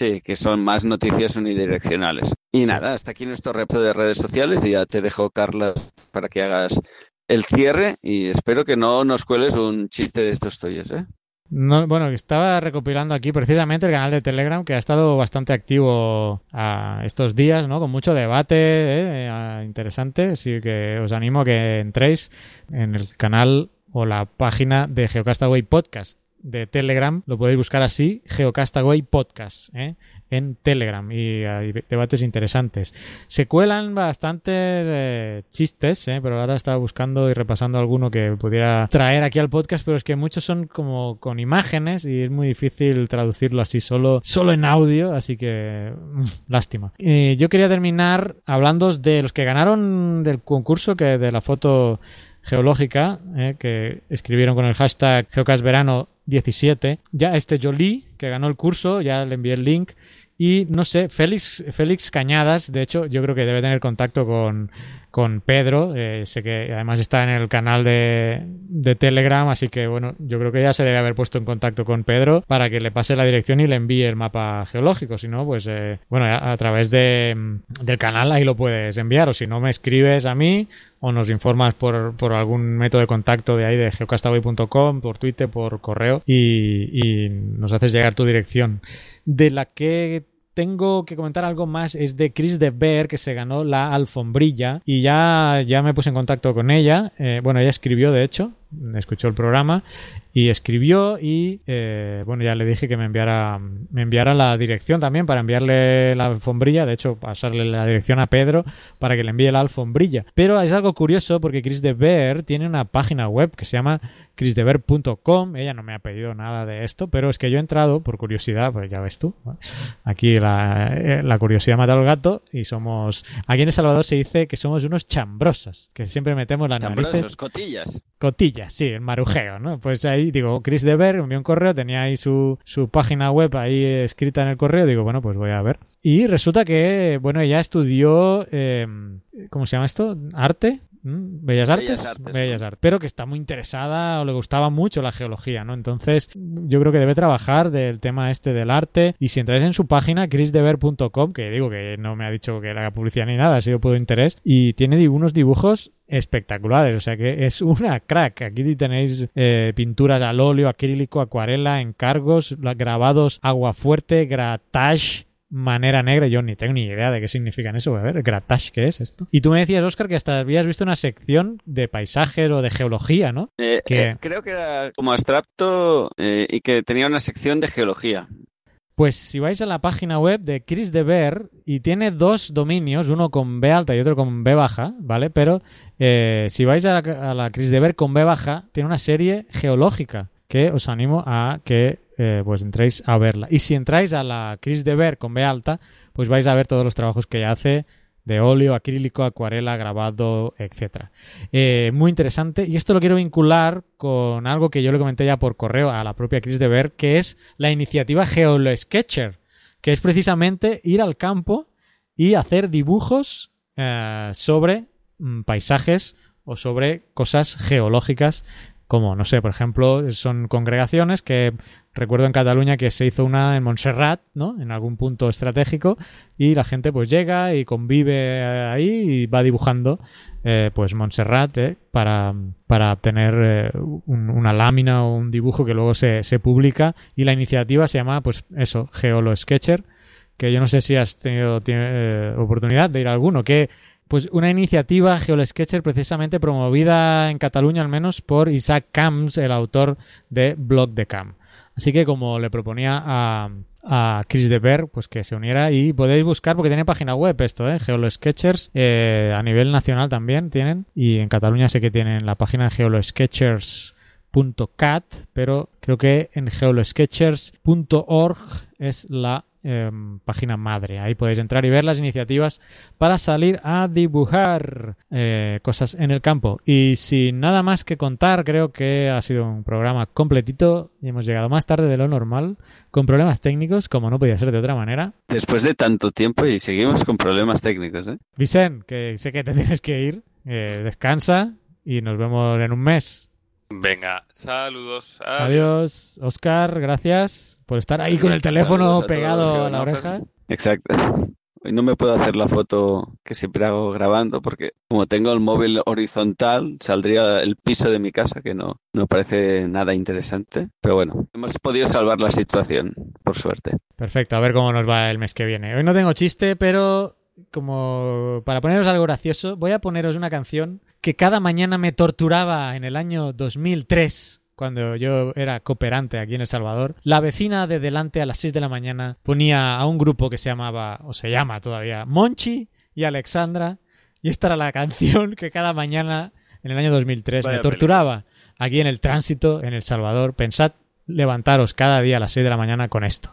B: Sí, que son más noticias unidireccionales. Y nada, hasta aquí nuestro reto de redes sociales y ya te dejo, Carla, para que hagas el cierre y espero que no nos cueles un chiste de estos tuyos, ¿eh?
A: No, bueno, estaba recopilando aquí precisamente el canal de Telegram que ha estado bastante activo a estos días, ¿no? Con mucho debate ¿eh? interesante, así que os animo a que entréis en el canal o la página de Geocastaway Podcast de Telegram, lo podéis buscar así, Geocastaway Podcast, ¿eh? en Telegram y hay debates interesantes. Se cuelan bastantes eh, chistes, ¿eh? pero ahora estaba buscando y repasando alguno que pudiera traer aquí al podcast, pero es que muchos son como con imágenes y es muy difícil traducirlo así solo, solo en audio, así que mm, lástima. Y yo quería terminar hablando de los que ganaron del concurso que de la foto geológica ¿eh? que escribieron con el hashtag Geocasverano 17. Ya este Jolie, que ganó el curso, ya le envié el link. Y no sé, Félix, Félix Cañadas, de hecho, yo creo que debe tener contacto con, con Pedro. Eh, sé que además está en el canal de, de, Telegram, así que bueno, yo creo que ya se debe haber puesto en contacto con Pedro para que le pase la dirección y le envíe el mapa geológico. Si no, pues eh, bueno, a, a través de, del canal ahí lo puedes enviar, o si no, me escribes a mí o nos informas por, por algún método de contacto de ahí de geocastaway.com, por Twitter, por correo y, nos haces llegar tu dirección. De la que tengo que comentar algo más es de Chris de Beer que se ganó la alfombrilla y ya, ya me puse en contacto con ella. Eh, bueno, ella escribió de hecho, escuchó el programa y escribió y eh, bueno ya le dije que me enviara me enviara la dirección también para enviarle la alfombrilla de hecho pasarle la dirección a Pedro para que le envíe la alfombrilla. Pero es algo curioso porque Chris de Beer tiene una página web que se llama chrisdever.com ella no me ha pedido nada de esto pero es que yo he entrado por curiosidad pues ya ves tú aquí la, eh, la curiosidad mata al gato y somos aquí en El Salvador se dice que somos unos chambrosos que siempre metemos las
B: Chambrosos,
A: narices
B: cotillas.
A: cotillas sí el marujeo no pues ahí digo Chris Dever envió un correo tenía ahí su, su página web ahí escrita en el correo digo bueno pues voy a ver y resulta que bueno ella estudió eh, ¿cómo se llama esto? arte. Bellas Artes,
B: Bellas Artes,
A: Bellas Artes. pero que está muy interesada o le gustaba mucho la geología, ¿no? Entonces, yo creo que debe trabajar del tema este del arte. Y si entráis en su página, chrisdever.com, que digo que no me ha dicho que le haga publicidad ni nada, ha sido por interés, y tiene unos dibujos espectaculares, o sea que es una crack. Aquí tenéis eh, pinturas al óleo, acrílico, acuarela, encargos, grabados, agua fuerte, gratage, manera negra, yo ni tengo ni idea de qué significan eso. A ver, gratage, ¿qué es esto? Y tú me decías, Oscar, que hasta habías visto una sección de paisajes o de geología, ¿no?
B: Eh,
A: que...
B: eh, creo que era como abstracto eh, y que tenía una sección de geología.
A: Pues si vais a la página web de Chris de Beer y tiene dos dominios, uno con B alta y otro con B baja, ¿vale? Pero si vais a la, a la Chris de Beer con B baja, tiene una serie geológica que os animo a que eh, pues entréis a verla. Y si entráis a la Chris de Ver con B alta, pues vais a ver todos los trabajos que ella hace de óleo, acrílico, acuarela, grabado, etc. Eh, muy interesante. Y esto lo quiero vincular con algo que yo le comenté ya por correo a la propia Chris de Ver, que es la iniciativa GeoLoSketcher, que es precisamente ir al campo y hacer dibujos eh, sobre mm, paisajes o sobre cosas geológicas como, no sé, por ejemplo, son congregaciones que recuerdo en Cataluña que se hizo una en Montserrat, ¿no? En algún punto estratégico y la gente pues llega y convive ahí y va dibujando eh, pues Montserrat ¿eh? para, para obtener eh, un, una lámina o un dibujo que luego se, se, publica y la iniciativa se llama pues eso, Geolo Sketcher que yo no sé si has tenido oportunidad de ir a alguno, que pues una iniciativa GeoSketcher precisamente promovida en Cataluña al menos por Isaac Camps, el autor de Blog de Camp. Así que como le proponía a, a Chris de Ver, pues que se uniera y podéis buscar porque tiene página web esto, ¿eh? GeoSketchers, eh, a nivel nacional también tienen y en Cataluña sé que tienen la página geosketchers.cat, pero creo que en geosketchers.org es la eh, página madre. Ahí podéis entrar y ver las iniciativas para salir a dibujar eh, cosas en el campo. Y sin nada más que contar, creo que ha sido un programa completito y hemos llegado más tarde de lo normal, con problemas técnicos, como no podía ser de otra manera.
B: Después de tanto tiempo y seguimos con problemas técnicos, ¿eh?
A: Vicent, que sé que te tienes que ir, eh, descansa y nos vemos en un mes.
C: Venga, saludos.
A: Adiós, Oscar, gracias por estar ahí con el teléfono
B: todos,
A: pegado a la oreja.
B: Exacto. Hoy no me puedo hacer la foto que siempre hago grabando porque como tengo el móvil horizontal saldría el piso de mi casa que no, no parece nada interesante. Pero bueno, hemos podido salvar la situación, por suerte.
A: Perfecto, a ver cómo nos va el mes que viene. Hoy no tengo chiste, pero como para poneros algo gracioso, voy a poneros una canción que cada mañana me torturaba en el año 2003 cuando yo era cooperante aquí en El Salvador, la vecina de delante a las 6 de la mañana ponía a un grupo que se llamaba, o se llama todavía, Monchi y Alexandra, y esta era la canción que cada mañana en el año 2003
B: Vaya
A: me torturaba aquí en el tránsito en El Salvador. Pensad levantaros cada día a las 6 de la mañana con esto.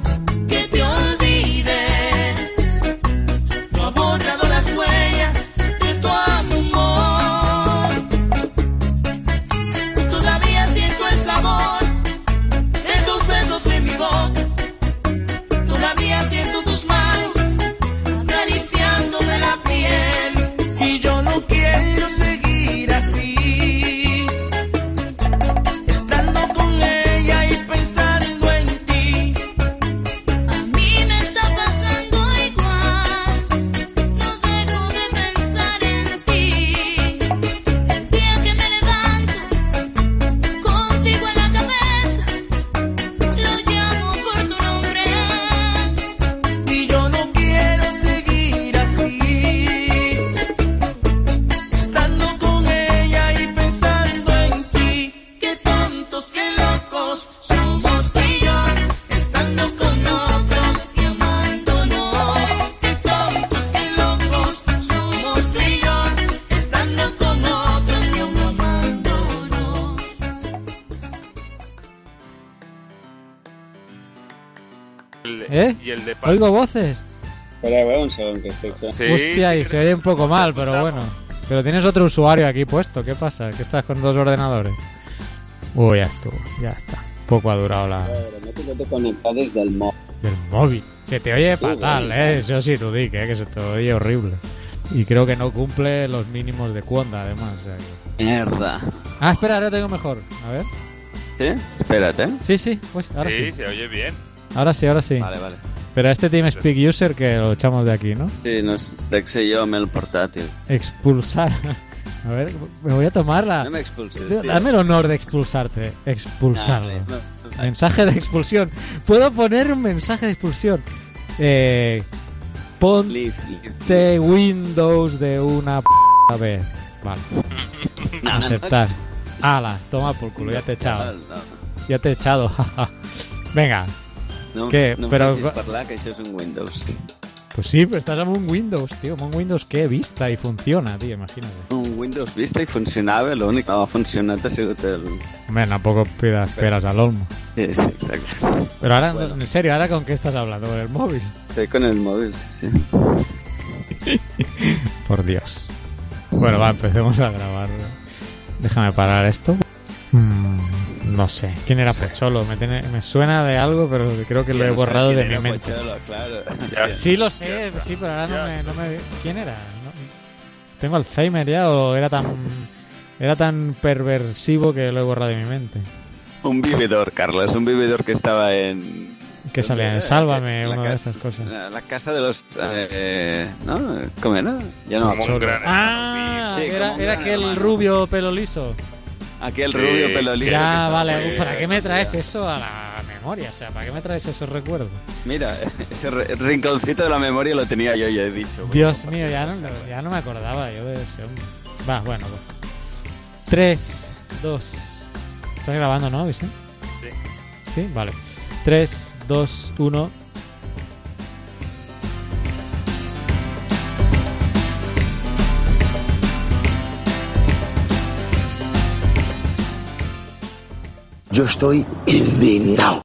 A: ¿Eh?
C: Y el de
A: Oigo voces.
B: Espera, un segundo que estoy...
A: Hostia, y se oye un poco mal, pero bueno. Pero tienes otro usuario aquí puesto, ¿qué pasa? ¿Que estás con dos ordenadores? Uy, ya estuvo, ya está. Poco ha durado la
B: No te conectas desde el móvil.
A: del móvil. Se te oye
B: Sí,
A: fatal,
B: güey.
A: ¿eh? Eso sí, tú di, que, que se te oye horrible. Y creo que no cumple los mínimos de cuonda, además. o sea que-
B: Mierda.
A: Ah, espera, ahora tengo mejor. A ver.
B: ¿Sí? Espérate.
A: Sí, sí, pues ahora sí.
C: Sí, se oye bien.
A: Ahora sí, ahora sí.
B: Vale, vale.
A: Pero a este TeamSpeak User que lo echamos de aquí, ¿no?
B: Sí, nos dexé yo el portátil.
A: Expulsar. A ver, me voy a tomar la...
B: No me expulses, tío.
A: Dame el honor de expulsarte. Expulsarlo.
B: Dale, no, no.
A: Mensaje de expulsión. Puedo poner un mensaje de expulsión. Eh, ponte. Windows de una p vez. Vale.
B: No, no, no,
A: Aceptar.
B: es-
A: Ala, toma por culo, ya te he echado.
B: No.
A: Ya te he echado. Venga.
B: No,
A: ¿Qué?
B: no
A: Però-
B: facis parlar, que això és un Windows.
A: Pues sí, pero estás en un Windows, tío. Un Windows que vista y funciona, tío, imagínate.
B: Un Windows Vista i funcionava, l'únic que no ha funcionat ha sigut el...
A: Hombre, tampoco pidas peras al olmo.
B: Sí, sí, exacto.
A: Pero ahora,
B: Bueno.
A: en serio, ¿ahora con qué estás hablando? ¿Con el móvil?
B: Estoy con el móvil, sí, sí.
A: Por Dios. Bueno, va, empecemos a grabar. Déjame parar esto. Mm, no sé. ¿Quién era Pocholo? Me, tiene- me suena de algo, pero creo que lo he borrado de mi
B: era
A: mente.
B: Pocholo, claro. Hostia.
A: Sí, lo sé, sí, pero ahora no me, no me- ¿Quién era? No- ¿Tengo Alzheimer ya o era tan... Era tan perversivo que lo he borrado de mi mente?
B: Un vividor, Carlos, un vividor que estaba en...
A: Que salía en. Sálvame,
B: La
A: una de esas cosas.
B: La, la casa de los... Eh, ¿No? ¿Cómo era? Ya no me
C: Como un
B: acuerdo.
C: gran
A: Ah,
B: Sí,
A: era,
B: como un
A: era
B: gran
A: aquel
B: hermano.
A: rubio pelo liso.
B: Aquel
C: Sí.
B: rubio pelo liso. que
A: Ya, vale. ¿Para qué me traes eso a la memoria? O sea, ¿para qué me traes esos recuerdos?
B: Mira, ese rinconcito de la memoria lo tenía yo, ya he dicho.
A: Dios mío, ya no, ya no me acordaba yo de ese hombre. Va, bueno. pues. 3, 2. ¿Estás grabando, no, Vicente?
C: Sí.
A: Sí, vale. 3, 2, 1.
N: Yo estoy indignado.